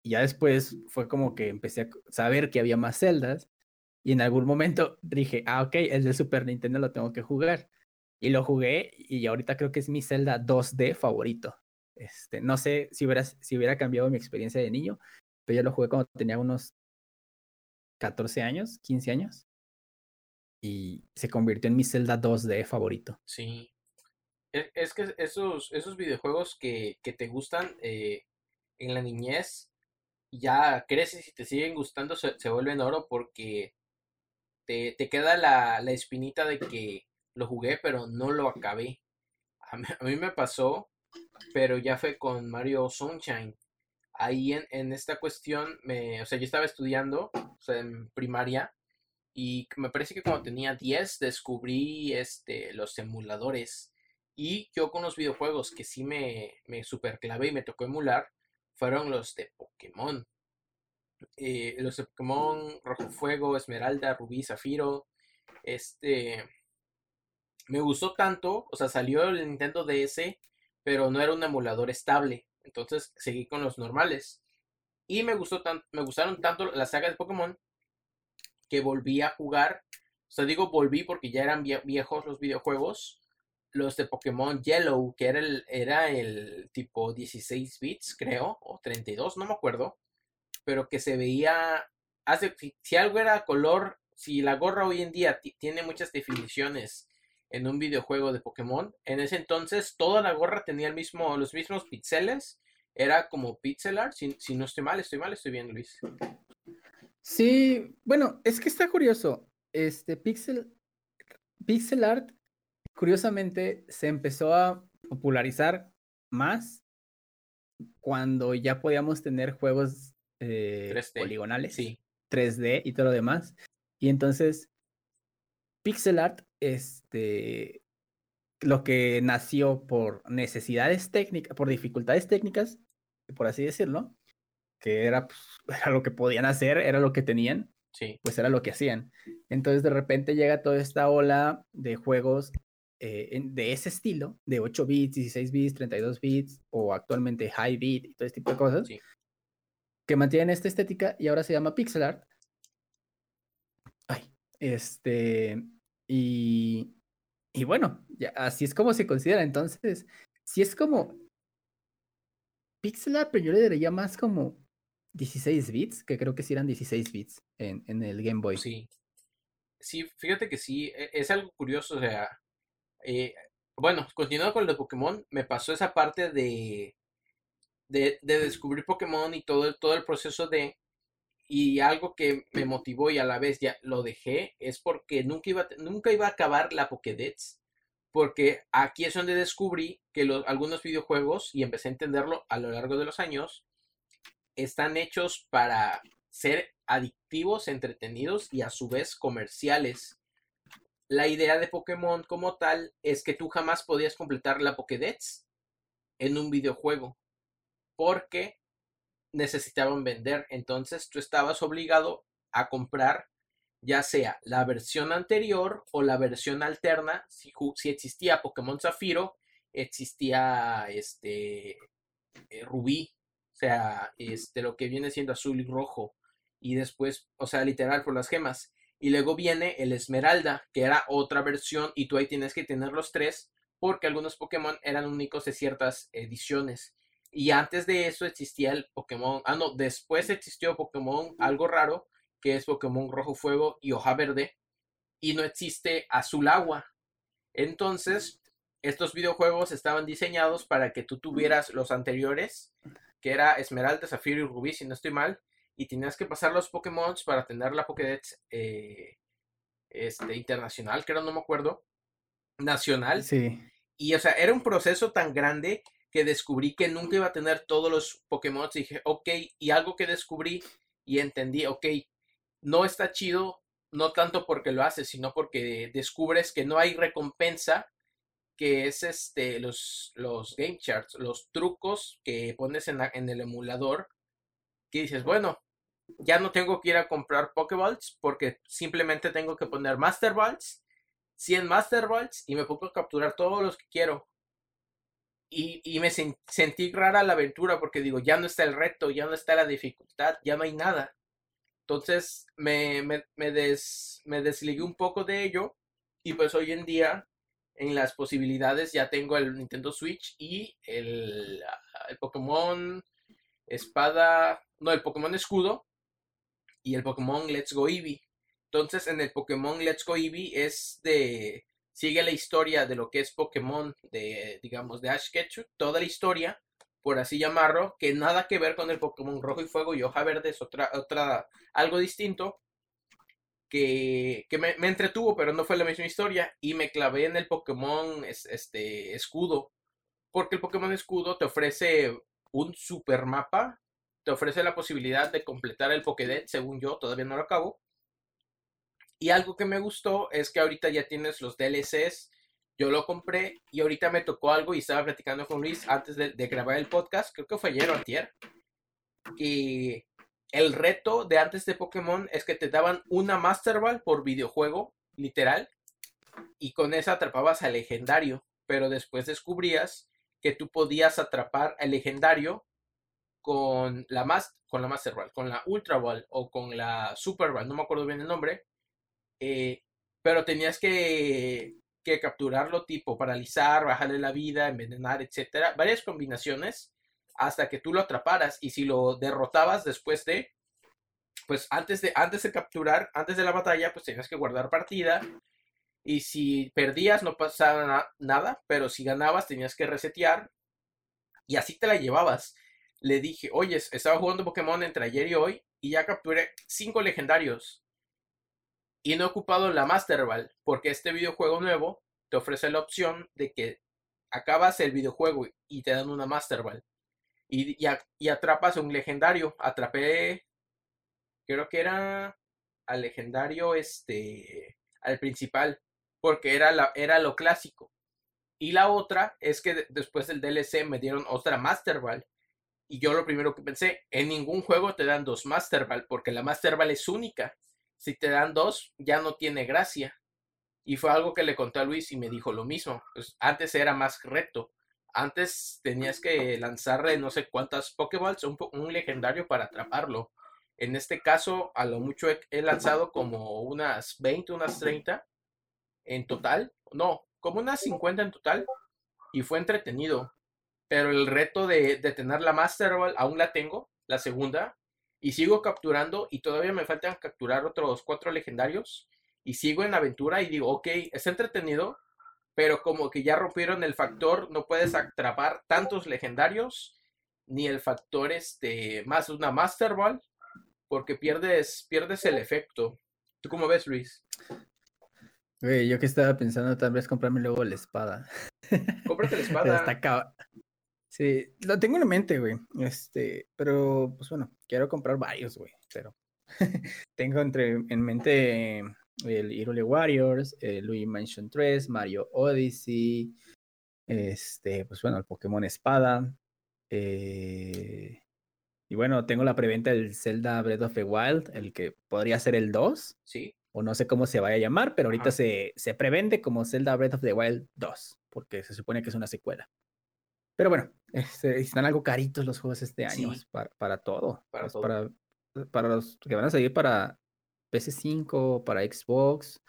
y ya después fue como que empecé a saber que había más celdas y en algún momento dije, ah, ok, el de Super Nintendo lo tengo que jugar. Y lo jugué y ahorita creo que es mi Zelda 2D favorito. Este, no sé si hubiera, si hubiera cambiado mi experiencia de niño, pero yo lo jugué cuando tenía unos 14 años, 15 años. Y se convirtió en mi Zelda 2D favorito. Sí. E, es, que esos, esos videojuegos que, que te gustan eh, en la niñez, ya creces y te siguen gustando, se, se vuelven oro porque te, queda la, espinita de que lo jugué, pero no lo acabé. A mí, me pasó, pero ya fue con Mario Sunshine. Ahí en, esta cuestión, me, o sea, yo estaba estudiando en primaria y me parece que cuando tenía 10 descubrí este, los emuladores. Y yo con los videojuegos que sí me, me super clavé y me tocó emular fueron los de Pokémon. Eh, los de Pokémon Rojo Fuego, Esmeralda, Rubí, Zafiro. Este. Me gustó tanto, o sea, salió el Nintendo DS, pero no era un emulador estable. Entonces seguí con los normales. Y me gustó tan, me gustaron tanto la saga de Pokémon que volví a jugar sea, digo volví porque ya eran viejos los videojuegos. Los de Pokémon Yellow, que era el, era el tipo 16 bits, creo, o 32, no me acuerdo. Pero que se veía. Hace, si, algo era color, si la gorra hoy en día tiene muchas definiciones en un videojuego de Pokémon, en ese entonces toda la gorra tenía el mismo, los mismos píxeles. Era como pixel art. Si, si no estoy mal, estoy mal, estoy bien, Luis. Sí, bueno, es que está curioso. Este pixel, pixel art, curiosamente, se empezó a popularizar más cuando ya podíamos tener juegos eh, poligonales, sí. 3D y todo lo demás. Y entonces, pixel art, este, lo que nació por necesidades técnicas, por dificultades técnicas, por así decirlo, que era, pues, era lo que podían hacer, era lo que tenían, sí. pues era lo que hacían. Entonces de repente llega toda esta ola de juegos eh, de ese estilo, de 8 bits, 16 bits, 32 bits, o actualmente high bit y todo este tipo de cosas, que mantienen esta estética y ahora se llama pixel art. Ay, este, y, y bueno, ya, así es como se considera. Entonces, si es como pixel art, pero yo le diría más como 16 bits, que creo que sí eran 16 bits en, en el Game Boy. Sí. Sí, fíjate que sí, e, es algo curioso, o sea, eh, bueno, continuando con de Pokémon, me pasó esa parte de, de, de, descubrir Pokémon y todo, todo el proceso de, y algo que me motivó y a la vez ya lo dejé, es porque nunca iba, nunca iba a acabar la Pokédex, porque aquí es donde descubrí que los, algunos videojuegos, y empecé a entenderlo a lo largo de los años, están hechos para ser adictivos, entretenidos y a su vez comerciales. La idea de Pokémon como tal es que tú jamás podías completar la Pokédex en un videojuego porque necesitaban vender. Entonces tú estabas obligado a comprar ya sea la versión anterior o la versión alterna. Si, si existía Pokémon Zafiro, existía este eh, Rubí sea, este, lo que viene siendo azul y rojo. Y después, o sea, literal por las gemas. Y luego viene el Esmeralda, que era otra versión, y tú ahí tienes que tener los tres, porque algunos Pokémon eran únicos de ciertas ediciones. Y antes de eso existía el Pokémon, ah no, después existió Pokémon algo raro, que es Pokémon Rojo Fuego y Hoja Verde, y no existe Azul Agua. Entonces, estos videojuegos estaban diseñados para que tú tuvieras los anteriores que era Esmeralda, Zafiro y Rubí, si no estoy mal, y tenías que pasar los Pokémon para tener la Pokédex eh, este, internacional, que no me acuerdo, nacional. Sí. Y, o sea, era un proceso tan grande que descubrí que nunca iba a tener todos los Pokémon. Y dije, ok, y algo que descubrí y entendí, ok, no está chido, no tanto porque lo haces, sino porque descubres que no hay recompensa que es este, los, los game charts, los trucos que pones en, en el emulador, que dices, bueno, ya no tengo que ir a comprar Pokeballs porque simplemente tengo que poner Master Balls, 100 Master Balls y me puedo capturar todos los que quiero. Y, y me sentí rara la aventura porque digo, ya no está el reto, ya no está la dificultad, ya no hay nada. Entonces me, me, des, me desligué un poco de ello y pues hoy en día en las posibilidades ya tengo el Nintendo Switch y el, ah, el Pokémon Espada, no, el Pokémon Escudo y el Pokémon Let's Go Eevee. Entonces, en el Pokémon Let's Go Eevee es de sigue la historia de lo que es Pokémon de digamos de Ash Ketchum, toda la historia, por así llamarlo, que nada que ver con el Pokémon Rojo y Fuego y Hoja Verde es otra otra algo distinto que, me, entretuvo, pero no fue la misma historia. Y me clavé en el Pokémon este, Escudo. Porque el Pokémon Escudo te ofrece un super mapa. Te ofrece la posibilidad de completar el Pokédex, según yo, todavía no lo acabo. Y algo que me gustó es que ahorita ya tienes los DLCs. Yo lo compré y ahorita me tocó algo y estaba platicando con Luis antes de, grabar el podcast. Creo que fue ayer o antier. Que el reto de antes de Pokémon es que te daban una Master Ball por videojuego, literal, y con esa atrapabas al legendario, pero después descubrías que tú podías atrapar al legendario con la, con la Master Ball, con la Ultra Ball o con la Super Ball, no me acuerdo bien el nombre, eh, pero tenías que, que capturarlo tipo paralizar, bajarle la vida, envenenar, etcétera, varias combinaciones hasta que tú lo atraparas y si lo derrotabas después de pues antes de antes de capturar, antes de la batalla, pues tenías que guardar partida y si perdías no pasaba nada, pero si ganabas tenías que resetear y así te la llevabas. Le dije, oye, estaba jugando Pokémon entre ayer y hoy y ya capturé cinco legendarios. Y no he ocupado la Master Ball, porque este videojuego nuevo te ofrece la opción de que acabas el videojuego y te dan una Master Ball. Y, y, atrapas un legendario. Atrapé, creo que era al legendario, este, al principal, porque era, era lo clásico. Y la otra es que después del DLC me dieron otra Master Ball. Y yo lo primero que pensé, en ningún juego te dan dos Master Ball, porque la Master Ball es única. Si te dan dos, ya no tiene gracia. Y fue algo que le conté a Luis y me dijo lo mismo. Pues antes era más reto. Antes tenías que lanzarle no sé cuántas Pokéballs, un, un legendario para atraparlo. En este caso, a lo mucho he, lanzado como unas 20, unas 30 en total. No, como unas 50 en total y fue entretenido. Pero el reto de, tener la Master Ball aún la tengo, la segunda, y sigo capturando y todavía me faltan capturar otros cuatro legendarios y sigo en aventura y digo, ok, es entretenido, pero como que ya rompieron el factor, no puedes atrapar tantos legendarios, ni el factor este, más una Master Ball, porque pierdes, pierdes el efecto. ¿Tú cómo ves, Luis? Güey, yo que estaba pensando tal vez comprarme luego la espada. Cómprate la espada. Acá. Sí, lo tengo en mente, güey. Este, pero pues bueno, quiero comprar varios, güey. Pero tengo entre en mente el Hyrule Warriors, el Luigi Mansion 3, Mario Odyssey, este, pues bueno, el Pokémon Espada. Eh, y bueno, tengo la preventa del Zelda Breath of the Wild, el que podría ser el 2. Sí o no sé cómo se vaya a llamar, pero ahorita se, se prevende como Zelda Breath of the Wild 2, porque se supone que es una secuela. Pero bueno, este, están algo caritos los juegos este año para, para, todo. Para, pues, para, para, los que van a salir para PS5, para Xbox,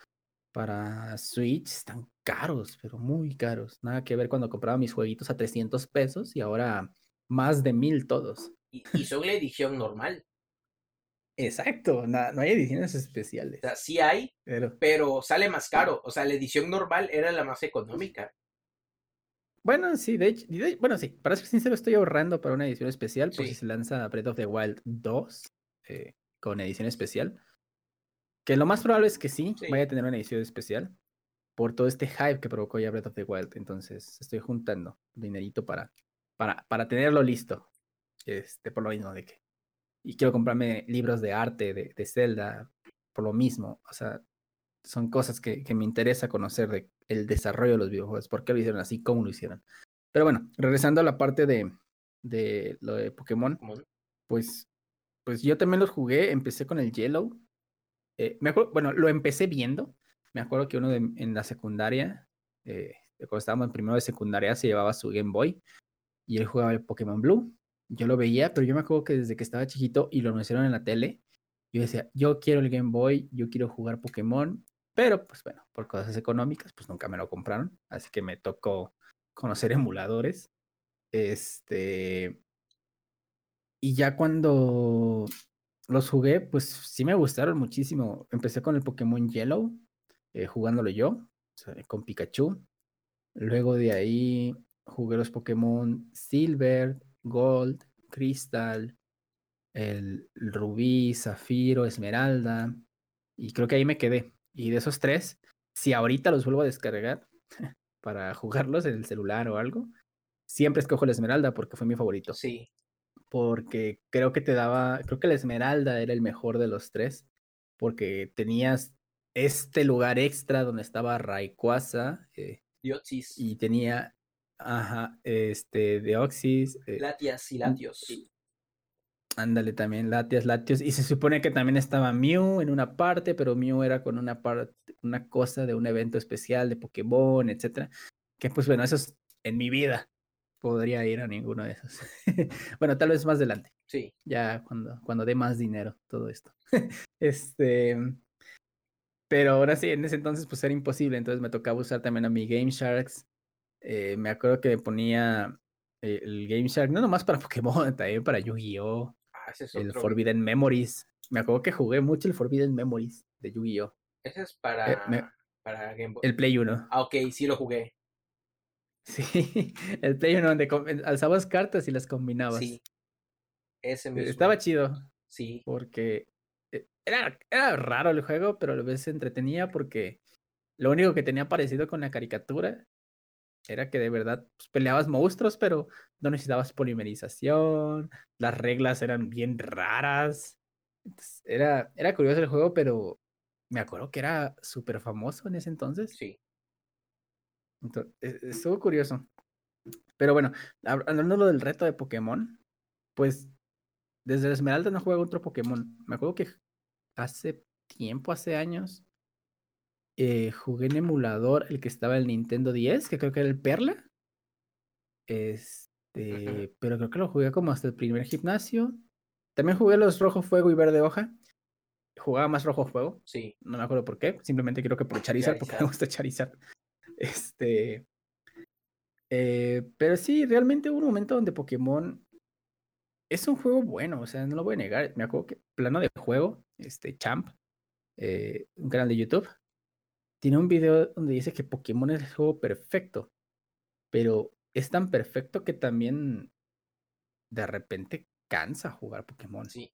para Switch, están caros, pero muy caros. Nada que ver cuando compraba mis jueguitos a 300 pesos y ahora más de mil todos. Y, y son la edición normal. Exacto, no, hay ediciones especiales. O sea, sí hay, pero... sale más caro. O sea, la edición normal era la más económica. Bueno, sí, de hecho, bueno, sí, para ser sincero, estoy ahorrando para una edición especial por si se lanza Breath of the Wild 2 eh, con edición especial. Que lo más probable es que sí, vaya a tener una edición especial por todo este hype que provocó ya Breath of the Wild. Entonces, estoy juntando dinerito para, para, para tenerlo listo. Este, por lo mismo de que y quiero comprarme libros de arte de, de Zelda por lo mismo. O sea, son cosas que, que me interesa conocer de el desarrollo de los videojuegos, por qué lo hicieron así, cómo lo hicieron. Pero bueno, regresando a la parte de, de lo de Pokémon, pues, pues yo también los jugué, empecé con el Yellow. Eh, me acuerdo, bueno, lo empecé viendo. Me acuerdo que uno de, en la secundaria, eh, cuando estábamos en primero de secundaria, se llevaba su Game Boy y él jugaba el Pokémon Blue yo lo veía, pero yo me acuerdo que desde que estaba chiquito y lo anunciaron en la tele, yo decía, yo quiero el Game Boy, yo quiero jugar Pokémon, pero pues bueno, por cosas económicas, pues nunca me lo compraron, así que me tocó conocer emuladores. Este. Y ya cuando los jugué, pues sí me gustaron muchísimo. Empecé con el Pokémon Yellow, eh, jugándolo yo, con Pikachu. Luego de ahí jugué los Pokémon Silver, Gold, Crystal, el Rubí, Zafiro, Esmeralda. Y creo que ahí me quedé. Y de esos tres, si ahorita los vuelvo a descargar para jugarlos en el celular o algo, siempre escojo la Esmeralda porque fue mi favorito. Sí. Porque creo que te daba, creo que la Esmeralda era el mejor de los tres, porque tenías este lugar extra donde estaba Rayquaza. Eh, y tenía Ajá, este, Deoxys. Eh, Latias y Latios. Ándale también, Latias, Latios. Y se supone que también estaba Mew en una parte, pero Mew era con una parte, una cosa de un evento especial de Pokémon, etcétera. Que pues bueno, eso es en mi vida. Podría ir a ninguno de esos. bueno, tal vez más adelante. Sí. Ya cuando, cuando dé más dinero, todo esto. este. Pero ahora sí, en ese entonces pues era imposible, entonces me tocaba usar también a mi Game Sharks. Eh, me acuerdo que me ponía eh, el Game Shark, no nomás para Pokémon, también para Yu-Gi-Oh! Es el otro. Forbidden Memories. Me acuerdo que jugué mucho el Forbidden Memories de Yu-Gi-Oh! Ese es para, me- para Game Boy. El Play 1. Ah, ok, sí lo jugué. Sí, el Play 1 donde alzabas cartas y las combinabas. Sí. Ese mismo. Estaba chido Sí, porque eh, era, era raro el juego, pero a la vez se entretenía porque lo único que tenía parecido con la caricatura era que de verdad pues, peleabas monstruos, pero no necesitabas polimerización, las reglas eran bien raras. Entonces, era, era curioso el juego, pero me acuerdo que era súper famoso en ese entonces. sí. Entonces, e- estuvo curioso. Pero bueno, hab- hablando lo del reto de Pokémon, pues desde la Esmeralda no juego otro Pokémon. Me acuerdo que hace tiempo, hace años, eh, jugué en emulador el que estaba en el Nintendo 10, que creo que era el Perla. Este, pero creo que lo jugué como hasta el primer gimnasio. También jugué los Rojo Fuego y Verde Hoja. Jugaba más Rojo Fuego. Sí, No me acuerdo por qué. Simplemente creo que por Charizard, porque me gusta Charizard. Este. eh, pero sí, realmente hubo un momento donde Pokémon es un juego bueno, o sea, no lo voy a negar. Me acuerdo que plano de juego, este Champ, eh, un canal de YouTube, tiene un video donde dice que Pokémon es el juego perfecto, pero es tan perfecto que también de repente cansa jugar Pokémon. sí.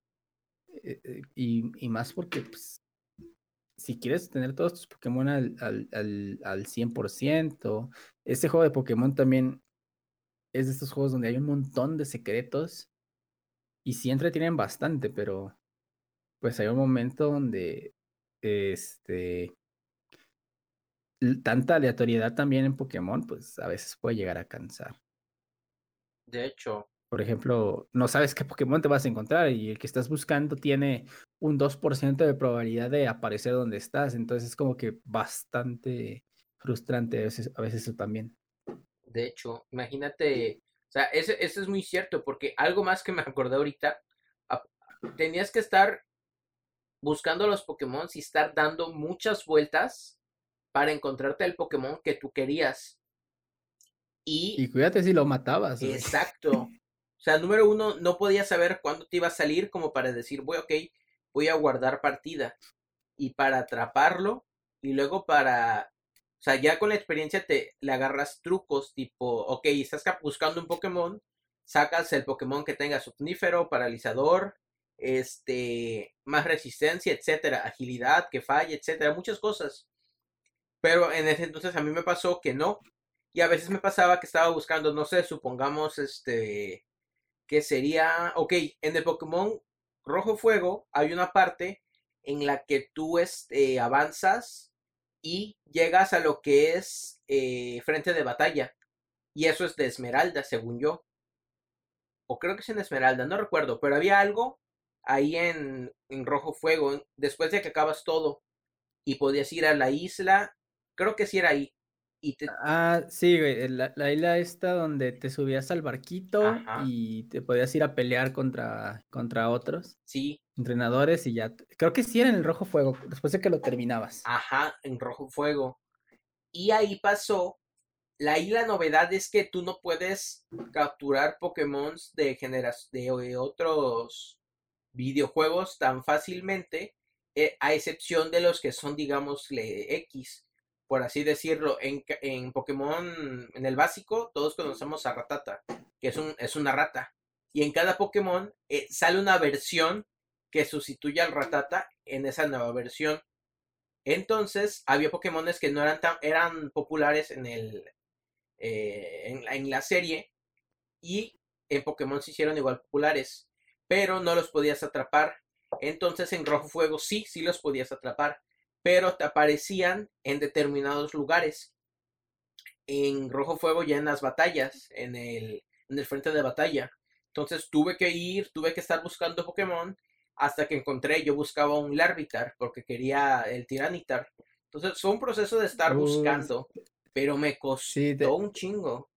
Eh, eh, y, y más porque, pues, si quieres tener todos tus Pokémon al, al, al, al 100%, este juego de Pokémon también es de estos juegos donde hay un montón de secretos y sí entretienen bastante, pero pues hay un momento donde este tanta aleatoriedad también en Pokémon, pues a veces puede llegar a cansar. De hecho, Por ejemplo, no sabes qué Pokémon te vas a encontrar y el que estás buscando tiene un 2% de probabilidad de aparecer donde estás. Entonces es como que bastante frustrante a veces, a veces eso también. de hecho, imagínate, o sea, eso, eso es muy cierto, porque algo más que me acordé ahorita, tenías que estar buscando los Pokémon y estar dando muchas vueltas para encontrarte el Pokémon que tú querías. Y, Y cuídate si lo matabas. exacto. O sea, número uno, no podías saber cuándo te iba a salir como para decir, voy, ok, voy a guardar partida. Y para atraparlo, y luego para, o sea, ya con la experiencia te le agarras trucos tipo, ok, estás buscando un Pokémon, sacas el Pokémon que tenga somnífero, paralizador, este, más resistencia, etcétera, agilidad, que falle, etcétera, muchas cosas. Pero en ese entonces a mí me pasó que no. Y a veces me pasaba que estaba buscando, no sé, supongamos, este, que sería, ok, en el Pokémon Rojo Fuego hay una parte en la que tú este, avanzas y llegas a lo que es eh, frente de batalla. Y eso es de Esmeralda, según yo. O creo que es en Esmeralda, no recuerdo, pero había algo ahí en, en Rojo Fuego, después de que acabas todo. Y podías ir a la isla, creo que sí era ahí. Y te, Ah, sí, güey, la, la isla esta donde te subías al barquito Ajá. y te podías ir a pelear contra, contra otros sí, entrenadores y ya. Creo que sí era en el Rojo Fuego, después de que lo terminabas. Ajá, en rojo fuego. Y ahí pasó. La, y la novedad es que tú no puedes capturar Pokémon de, de, de otros videojuegos tan fácilmente, eh, a excepción de los que son, digamos, X, por así decirlo. En, Pokémon, en el básico, todos conocemos a Ratata, que es, un, es una rata. Y en cada Pokémon eh, sale una versión que sustituye al Ratata en esa nueva versión. Entonces, había Pokémones que no eran tan, eran populares en el eh, en, la, en la serie y en Pokémon se hicieron igual populares, pero no los podías atrapar. Entonces en Rojo Fuego sí, sí los podías atrapar, pero te aparecían en determinados lugares. En Rojo Fuego ya en las batallas, en el, en el frente de batalla. Entonces tuve que ir, tuve que estar buscando Pokémon hasta que encontré, yo buscaba un Larvitar porque quería el Tiranitar. Entonces fue un proceso de estar buscando, pero me costó Sí, te- un chingo.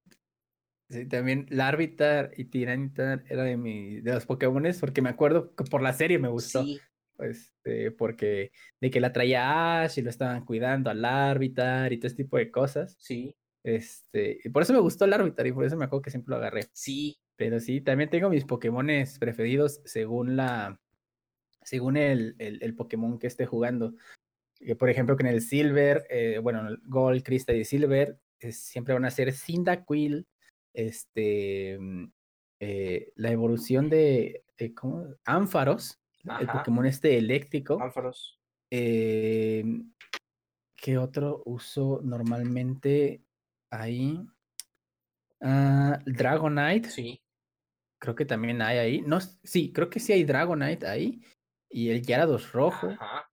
Sí, también Larvitar y Tiranitar era de, mi, de los Pokémones porque me acuerdo que por la serie me gustó. Sí, este, porque de que la traía Ash y lo estaban cuidando al Larvitar y todo ese tipo de cosas. Sí. Este, y por eso me gustó el Larvitar y por eso me acuerdo que siempre lo agarré. Sí. Pero sí, también tengo mis Pokémones preferidos según la, según el, el, el Pokémon que esté jugando. Que, por ejemplo, que en el Silver, eh, bueno, el Gold, Crystal y Silver, es, siempre van a ser Cyndaquil, este, mm, eh, la evolución de, eh, ¿cómo? Ánfaros, el. Pokémon este eléctrico. Eh, ¿Qué otro uso normalmente ahí? Ah, Dragonite, Sí. creo que también hay ahí. No, sí, creo que sí hay Dragonite ahí. Y el Gyarados rojo. Ajá.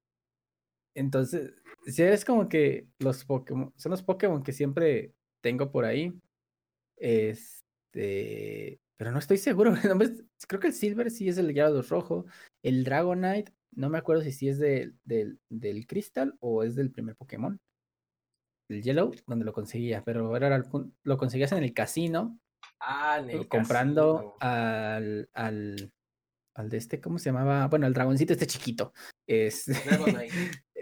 Entonces, sí es como que los Pokémon, son los Pokémon que siempre tengo por ahí. Este, pero no estoy seguro. creo que el Silver sí es el Gyarados rojo. El Dragonite, no me acuerdo si sí es de- del, del Crystal o es del primer Pokémon. El Yellow, donde lo conseguía, pero era lo conseguías en el casino, Ah, en el o comprando casino. al, al, al de este, ¿cómo se llamaba? Bueno, el dragoncito este chiquito. Es, Dragonite.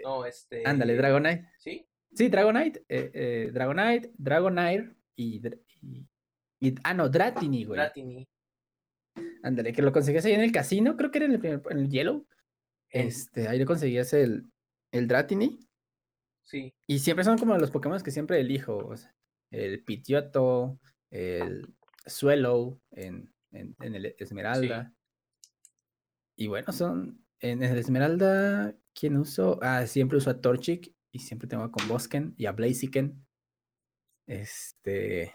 No, este. Ándale, Dragonite. Sí. Sí, Dragonite, eh, eh, Dragonite, Dragonair y, y, y- Ah, no, Dratini, güey. Dratini. Ándale, que lo conseguías ahí en el casino, creo que era en el, primer, en el Yellow. Este, ahí lo conseguías el, el Dratini. Sí. Y siempre son como los Pokémon que siempre elijo. o sea, el Pidgeotto, el en, en, en el Esmeralda. Y bueno, son. En el Esmeralda, ¿quién uso? Ah, siempre uso a Torchic y siempre tengo a Combosken y a Blaziken. Este.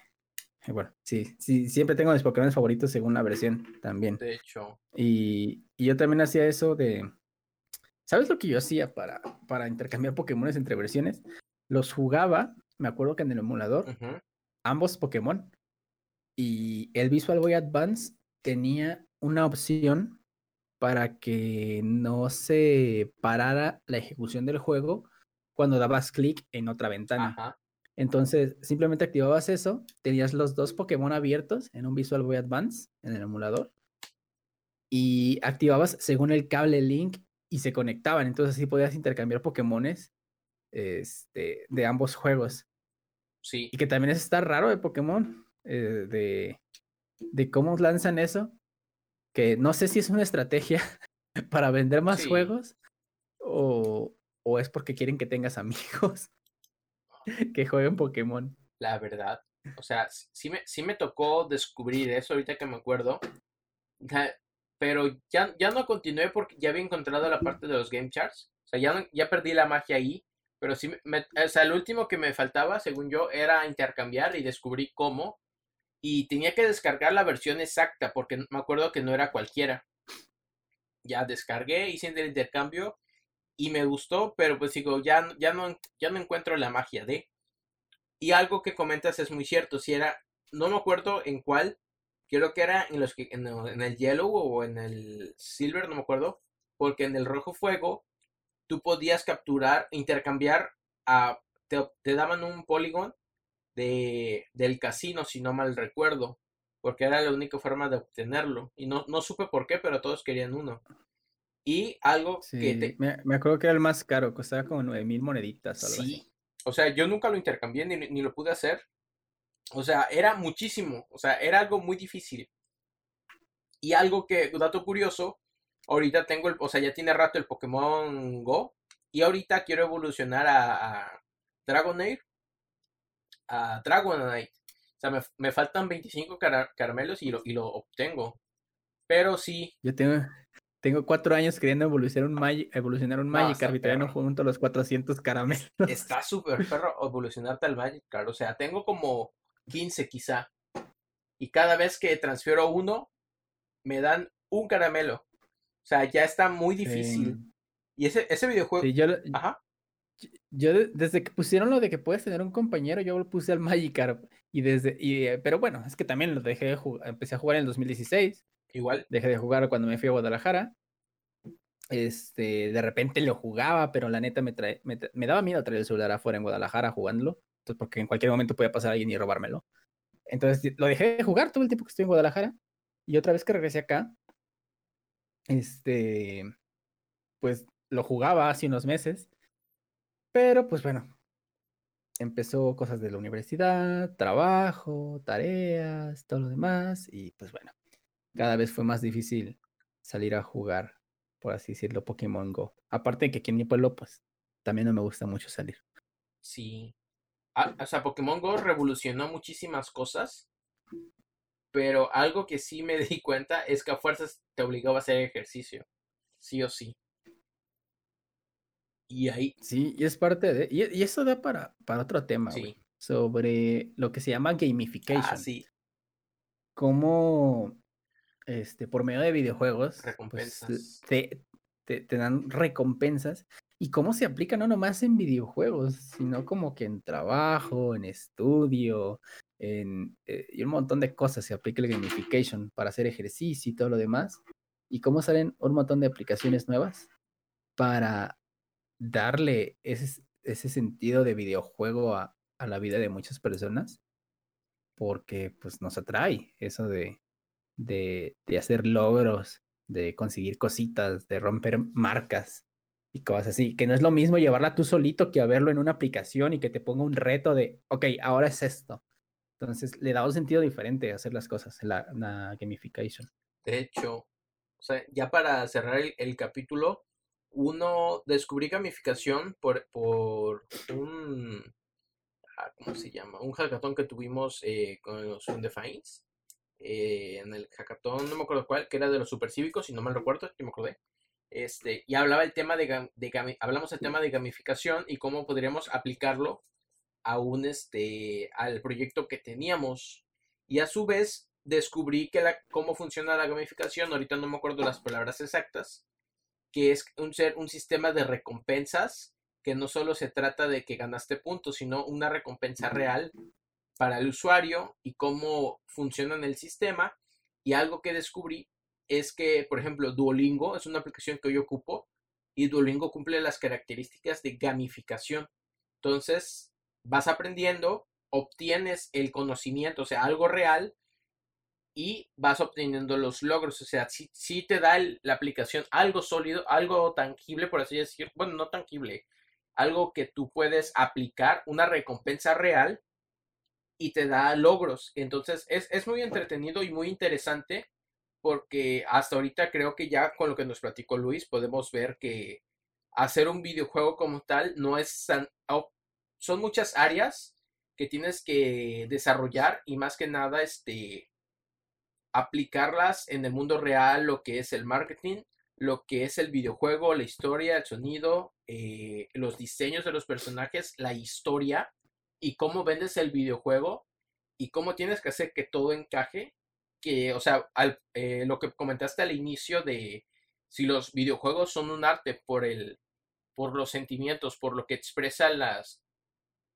Bueno, sí, sí, siempre tengo mis Pokémon favoritos según la versión también. De hecho. Y, y yo también hacía eso de. ¿Sabes lo que yo hacía para, para intercambiar Pokémones entre versiones? Los jugaba, me acuerdo que en el emulador, ambos Pokémon. Y el Visual Boy Advance tenía una opción para que no se parara la ejecución del juego cuando dabas clic en otra ventana. Ajá. Entonces, simplemente activabas eso, tenías los dos Pokémon abiertos en un Visual Boy Advance, en el emulador, y activabas según el cable Link y se conectaban. Entonces, así podías intercambiar Pokémones este, de ambos juegos. Sí. Y que también es está raro de Pokémon, eh, de, de cómo lanzan eso, que no sé si es una estrategia para vender más Sí. juegos o, o es porque quieren que tengas amigos que jueguen Pokémon. La verdad. O sea, sí me, sí me tocó descubrir eso ahorita que me acuerdo. Pero ya, ya no continué porque ya había encontrado la parte de los game charts. O sea, ya, ya perdí la magia ahí. Pero sí, me- o sea, lo último que me faltaba, según yo, era intercambiar y descubrí cómo. Y tenía que descargar la versión exacta porque me acuerdo que no era cualquiera. Ya descargué, hice el intercambio y me gustó, pero pues digo, ya, ya, no, ya no encuentro la magia de. Y algo que comentas es muy cierto, si era, no me acuerdo en cuál, creo que era en los que en, el- yellow o en el silver, no me acuerdo, porque en el rojo fuego tú podías capturar, intercambiar a, te, te daban un polygon de, del casino, si no mal recuerdo, porque era la única forma de obtenerlo. Y no, no supe por qué, pero todos querían uno. Y algo que te, me, me acuerdo que era el más caro, costaba como 9000 moneditas o algo Sí, así. o sea, yo nunca lo intercambié ni, ni lo pude hacer. O sea, era muchísimo, o sea, era algo muy difícil. Y algo que, dato curioso, ahorita tengo el, o sea, ya tiene rato el Pokémon Go y ahorita quiero evolucionar a, a Dragonair, a Dragonite. O sea, me, me faltan 25 cara- caramelos y lo, y lo obtengo. Pero sí, Yo tengo, tengo cuatro años queriendo evolucionar un, Magi- evolucionar un todavía no junto los 400 caramelos. está súper perro evolucionarte al Magikarp. O sea, tengo como 15 quizá. Y cada vez que transfiero uno, me dan un caramelo. O sea, ya está muy difícil. Sí. Y ese, ese videojuego... Sí, yo, lo- Ajá. yo de- desde que pusieron lo de que puedes tener un compañero, yo lo puse al Magikarp. Y desde, y, eh, pero bueno, es que también lo dejé de jugar, empecé a jugar en el 2016, Igual. dejé de jugar cuando me fui a Guadalajara. Este, de repente lo jugaba, pero la neta me, trae, me, daba miedo traer el celular afuera en Guadalajara jugándolo, entonces, porque en cualquier momento podía pasar alguien y robármelo. Entonces lo dejé de jugar todo el tiempo que estoy en Guadalajara. Y otra vez que regresé acá, este, pues lo jugaba hace unos meses. Pero pues bueno, empezó cosas de la universidad, trabajo, tareas, todo lo demás. Y pues bueno, cada vez fue más difícil salir a jugar, por así decirlo, Pokémon Go. Aparte de que aquí en mi pueblo, pues también no me gusta mucho salir. Sí. Ah, o sea, Pokémon Go revolucionó muchísimas cosas. Pero algo que sí me di cuenta es que a fuerzas te obligaba a hacer ejercicio. Sí o sí. Y ahí. Sí, y es parte de. Y, eso da para, para otro tema, sí. sobre lo que se llama gamification. Ah, sí. Cómo, este, por medio de videojuegos, pues, te, te, dan recompensas. Y cómo se aplica no nomás en videojuegos, sino como que en trabajo, en estudio, en, eh, y un montón de cosas se aplica el gamification para hacer ejercicio y todo lo demás. Y cómo salen un montón de aplicaciones nuevas para darle ese, ese sentido de videojuego a, a, la vida de muchas personas, porque pues nos atrae eso de, de, de hacer logros, de conseguir cositas, de romper marcas y cosas así, que no es lo mismo llevarla tú solito que a verlo en una aplicación y que te ponga un reto de, ok, ahora es esto. Entonces le da un sentido diferente hacer las cosas, la, la gamification. De hecho, o sea, ya para cerrar el capítulo, uno descubrí gamificación por, por un, ah, ¿cómo se llama? Un hackathon que tuvimos eh, con los Undefines. Eh, en el hackathon, no me acuerdo cuál, que era de los supercívicos, si no me recuerdo, yo me acordé. Este, y hablaba el tema de, de, hablamos el tema de gamificación y cómo podríamos aplicarlo a un este al proyecto que teníamos y a su vez descubrí que la, cómo funciona la gamificación ahorita no me acuerdo las palabras exactas que es un, ser, un sistema de recompensas que no solo se trata de que ganaste puntos, sino una recompensa real para el usuario y cómo funciona en el sistema. Y algo que descubrí es que, por ejemplo, Duolingo es una aplicación que yo ocupo y Duolingo cumple las características de gamificación. Entonces, vas aprendiendo, obtienes el conocimiento, o sea, algo real, y vas obteniendo los logros. O sea, si, te da la aplicación algo sólido, algo tangible, por así decir, bueno, no tangible, algo que tú puedes aplicar, una recompensa real y te da logros. Entonces es, es muy entretenido y muy interesante porque hasta ahorita creo que ya con lo que nos platicó Luis podemos ver que hacer un videojuego como tal no es tan... son muchas áreas que tienes que desarrollar y más que nada este aplicarlas en el mundo real, lo que es el marketing, lo que es el videojuego, la historia, el sonido, eh, los diseños de los personajes, la historia y cómo vendes el videojuego y cómo tienes que hacer que todo encaje. Que, o sea, eh, lo que comentaste al inicio de si los videojuegos son un arte por el, por los sentimientos, por lo que expresan las,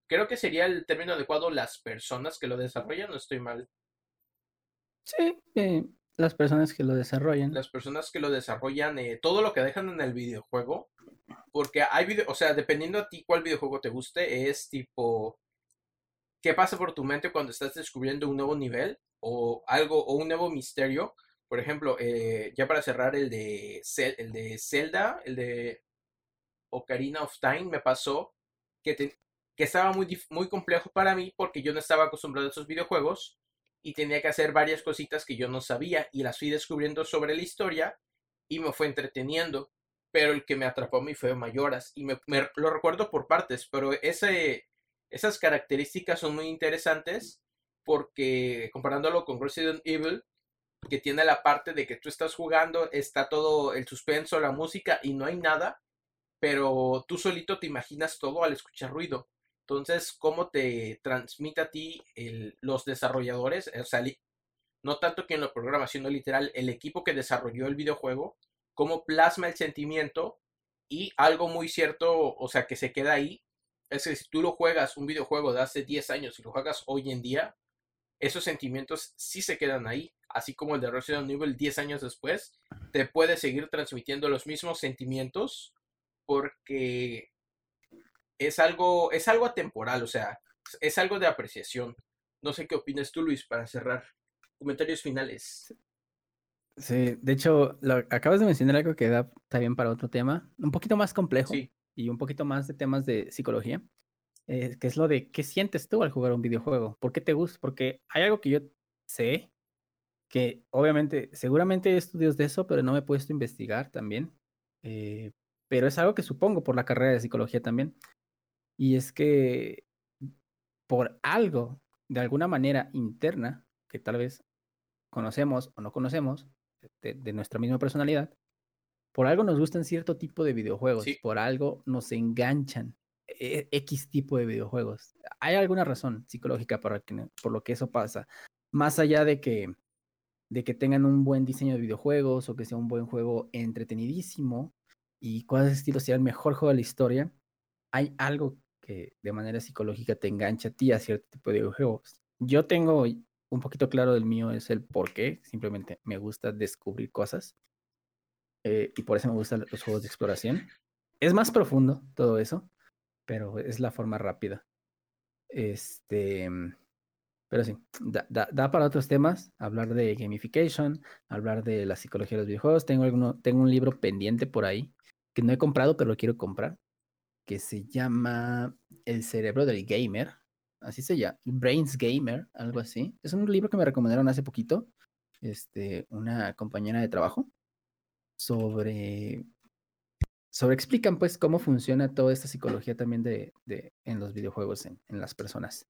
creo que sería el término adecuado, las personas que lo desarrollan, no estoy mal. Sí, eh, las personas que lo desarrollan. Las personas que lo desarrollan, eh, todo lo que dejan en el videojuego, porque hay video, o sea, dependiendo a ti cuál videojuego te guste, es tipo, ¿qué pasa por tu mente cuando estás descubriendo un nuevo nivel o algo, o un nuevo misterio? Por ejemplo, eh, ya para cerrar el de, el de Zelda, el de Ocarina of Time, me pasó que, que estaba muy, muy complejo para mí porque yo no estaba acostumbrado a esos videojuegos y tenía que hacer varias cositas que yo no sabía y las fui descubriendo sobre la historia y me fue entreteniendo. Pero el que me atrapó a mí fue Mayoras y me, lo recuerdo por partes, pero ese, esas características son muy interesantes porque comparándolo con Resident Evil, que tiene la parte de que tú estás jugando, está todo el suspenso, la música y no hay nada, pero tú solito te imaginas todo al escuchar ruido. Entonces, ¿cómo te transmite a ti los desarrolladores? O sea, no tanto que en la programación, sino literal, el equipo que desarrolló el videojuego, cómo plasma el sentimiento y algo muy cierto, o sea, que se queda ahí, es que si tú lo juegas, un videojuego de hace 10 años y lo juegas hoy en día, esos sentimientos sí se quedan ahí, así como el de Resident Evil 10 años después, te puede seguir transmitiendo los mismos sentimientos porque es algo, es algo atemporal, o sea, es algo de apreciación. No sé qué opinas tú, Luis, para cerrar. Comentarios finales. Sí, de hecho, lo, acabas de mencionar algo que da también para otro tema, un poquito más complejo y un poquito más de temas de psicología, eh, que es lo de qué sientes tú al jugar un videojuego, por qué te gusta, porque hay algo que yo sé, que obviamente, seguramente hay estudios de eso, pero no me he puesto a investigar también, eh, pero es algo que supongo por la carrera de psicología también, y es que por algo, de alguna manera interna, que tal vez conocemos o no conocemos, de, nuestra misma personalidad, por algo nos gustan cierto tipo de videojuegos, por algo nos enganchan e, X tipo de videojuegos. Hay alguna razón psicológica por, por lo que eso pasa, más allá de que, de que tengan un buen diseño de videojuegos o que sea un buen juego entretenidísimo y cuál estilo sea el mejor juego de la historia, hay algo que de manera psicológica te engancha a ti a cierto tipo de videojuegos. Yo tengo un poquito claro del mío es el por qué. Simplemente me gusta descubrir cosas. Eh, y por eso me gustan los juegos de exploración. Es más profundo todo eso, pero es la forma rápida. Este. Pero sí, da, para otros temas, hablar de gamification, hablar de la psicología de los videojuegos. Tengo, alguno, tengo un libro pendiente por ahí que no he comprado, pero lo quiero comprar, que se llama El cerebro del gamer así se llama, Brains Gamer, algo así. Es un libro que me recomendaron hace poquito, este, una compañera de trabajo, sobre, sobre explican pues cómo funciona toda esta psicología también de, de en los videojuegos, en, en las personas.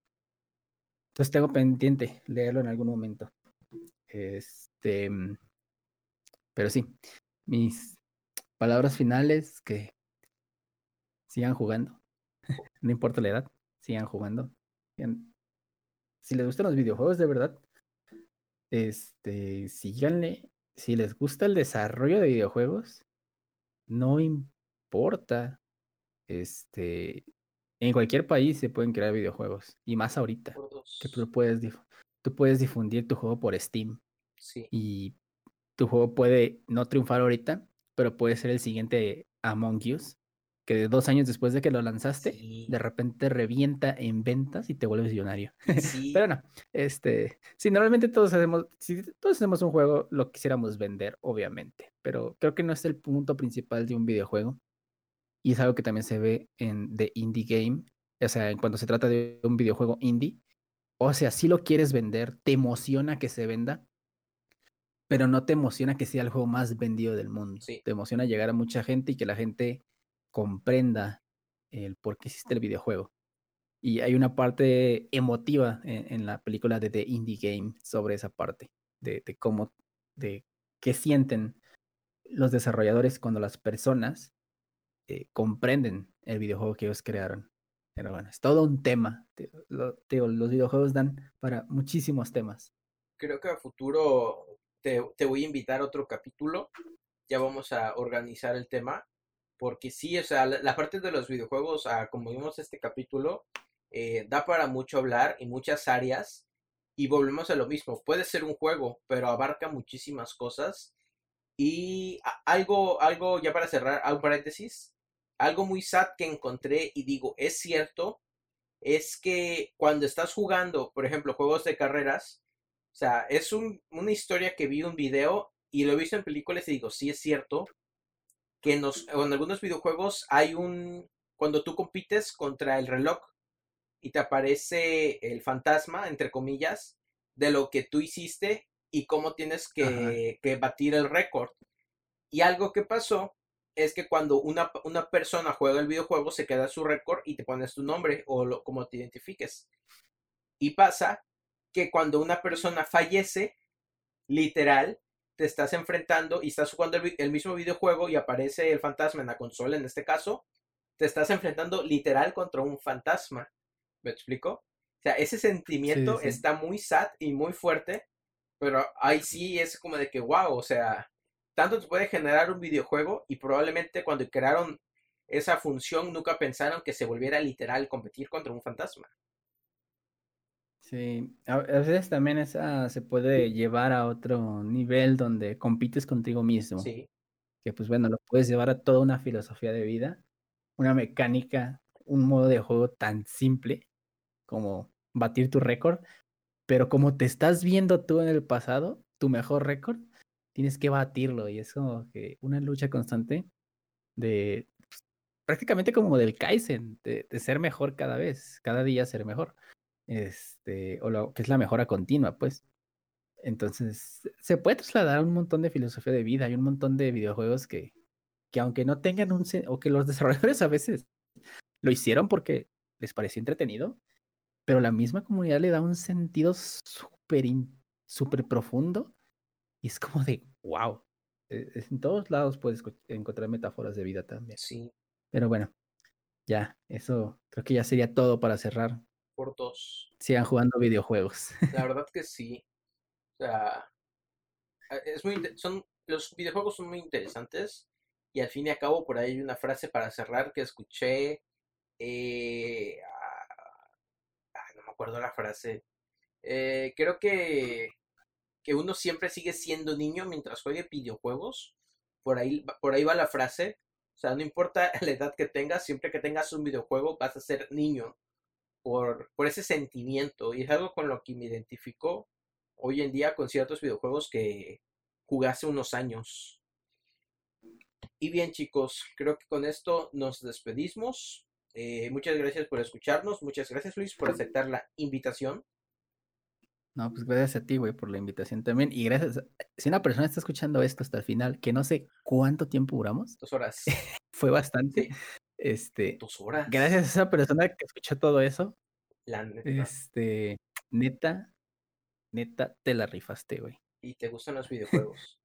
Entonces tengo pendiente leerlo en algún momento. Este, pero sí, mis palabras finales que sigan jugando. no importa la edad, sigan jugando si les gustan los videojuegos de verdad, este, síganle. Si les gusta el desarrollo de videojuegos, no importa. Este, en cualquier país se pueden crear videojuegos. Y más ahorita. Que tú puedes, tú puedes difundir tu juego por Steam. Sí. Y tu juego puede no triunfar ahorita, pero puede ser el siguiente Among Us que dos años después de que lo lanzaste, de repente revienta en ventas y te vuelves millonario. Pero no, este, sí, normalmente todos hacemos, si todos hacemos un juego, lo quisiéramos vender, obviamente, pero creo que no es el punto principal de un videojuego. Y es algo que también se ve en The Indie Game, o sea, cuando se trata de un videojuego indie. O sea, si lo quieres vender, te emociona que se venda, pero no te emociona que sea el juego más vendido del mundo. Te emociona llegar a mucha gente y que la gente comprenda el por qué existe el videojuego. Y hay una parte emotiva en, la película de The Indie Game sobre esa parte, de, cómo, de qué sienten los desarrolladores cuando las personas eh, comprenden el videojuego que ellos crearon. Pero bueno, es todo un tema. los videojuegos dan para muchísimos temas. Creo que a futuro te, te voy a invitar a otro capítulo. Ya vamos a organizar el tema porque sí, o sea, la, parte de los videojuegos, ah, como vimos este capítulo, eh, da para mucho hablar y muchas áreas. Y volvemos a lo mismo, puede ser un juego, pero abarca muchísimas cosas. Y algo, algo, ya para cerrar, un paréntesis, algo muy sad que encontré y digo, es cierto, es que cuando estás jugando, por ejemplo, juegos de carreras, o sea, es un, una historia que vi un video y lo he visto en películas y digo, sí es cierto, que en, en algunos videojuegos hay un, cuando tú compites contra el reloj y te aparece el fantasma, entre comillas, de lo que tú hiciste y cómo tienes que, batir el récord. Y algo que pasó es que cuando una, una, persona juega el videojuego se queda su récord y te pones tu nombre o lo, como te identifiques. Y pasa que cuando una persona fallece, literal, te estás enfrentando y estás jugando el, mismo videojuego y aparece el fantasma en la consola, en este caso, te estás enfrentando literal contra un fantasma. ¿Me explico? O sea, ese sentimiento está muy sad y muy fuerte, pero ahí sí es como de que, wow, o sea, tanto te puede generar un videojuego y probablemente cuando crearon esa función nunca pensaron que se volviera literal competir contra un fantasma. Sí, a veces también esa se puede llevar a otro nivel donde compites contigo mismo. Sí. Que pues bueno, lo puedes llevar a toda una filosofía de vida, una mecánica, un modo de juego tan simple como batir tu récord, pero como te estás viendo tú en el pasado, tu mejor récord, tienes que batirlo y es como que una lucha constante de pues, prácticamente como del Kaizen, de, ser mejor cada vez, cada día ser mejor. Este, o lo que es la mejora continua, pues. Entonces, se puede trasladar un montón de filosofía de vida. Hay un montón de videojuegos que, que aunque no tengan un... o que los desarrolladores a veces lo hicieron porque les pareció entretenido, pero la misma comunidad le da un sentido súper super profundo y es como de, wow. E, en todos lados puedes encontrar metáforas de vida también. Sí. Pero bueno, ya, eso creo que ya sería todo para cerrar. Por dos. Sigan jugando videojuegos. La verdad que sí. O sea, es muy, son, los videojuegos son muy interesantes y al fin y al cabo por ahí hay una frase para cerrar que escuché. Eh, ah, no me acuerdo la frase. Eh, creo que, que uno siempre sigue siendo niño mientras juegue videojuegos. Por ahí, por ahí va la frase. O sea, no importa la edad que tengas, siempre que tengas un videojuego vas a ser niño por, por ese sentimiento. Y es algo con lo que me identifico hoy en día con ciertos videojuegos que jugué hace unos años. Y bien chicos, creo que con esto nos despedimos. Eh, muchas gracias por escucharnos. Muchas gracias Luis por aceptar la invitación. No, pues gracias a ti, güey, por la invitación también. Y gracias. Si una persona está escuchando esto hasta el final, que no sé cuánto tiempo duramos. Dos horas. fue bastante. Este. Dos horas. Gracias a esa persona que escuchó todo eso. La neta. Este. Neta, Neta, te la rifaste, güey. ¿Y te gustan los videojuegos?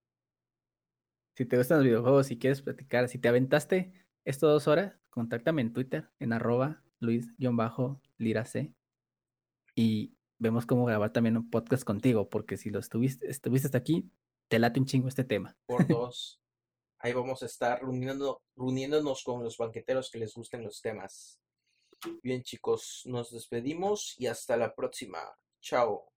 si te gustan los videojuegos, si quieres platicar, si te aventaste estas dos horas, contáctame en Twitter, en arroba luis-lirac. Y vemos cómo grabar también un podcast contigo, porque si lo estuviste, estuviste hasta aquí, te late un chingo este tema. Por dos. Ahí vamos a estar reuniéndonos con los banqueteros que les gusten los temas. Bien chicos, nos despedimos y hasta la próxima. Chao.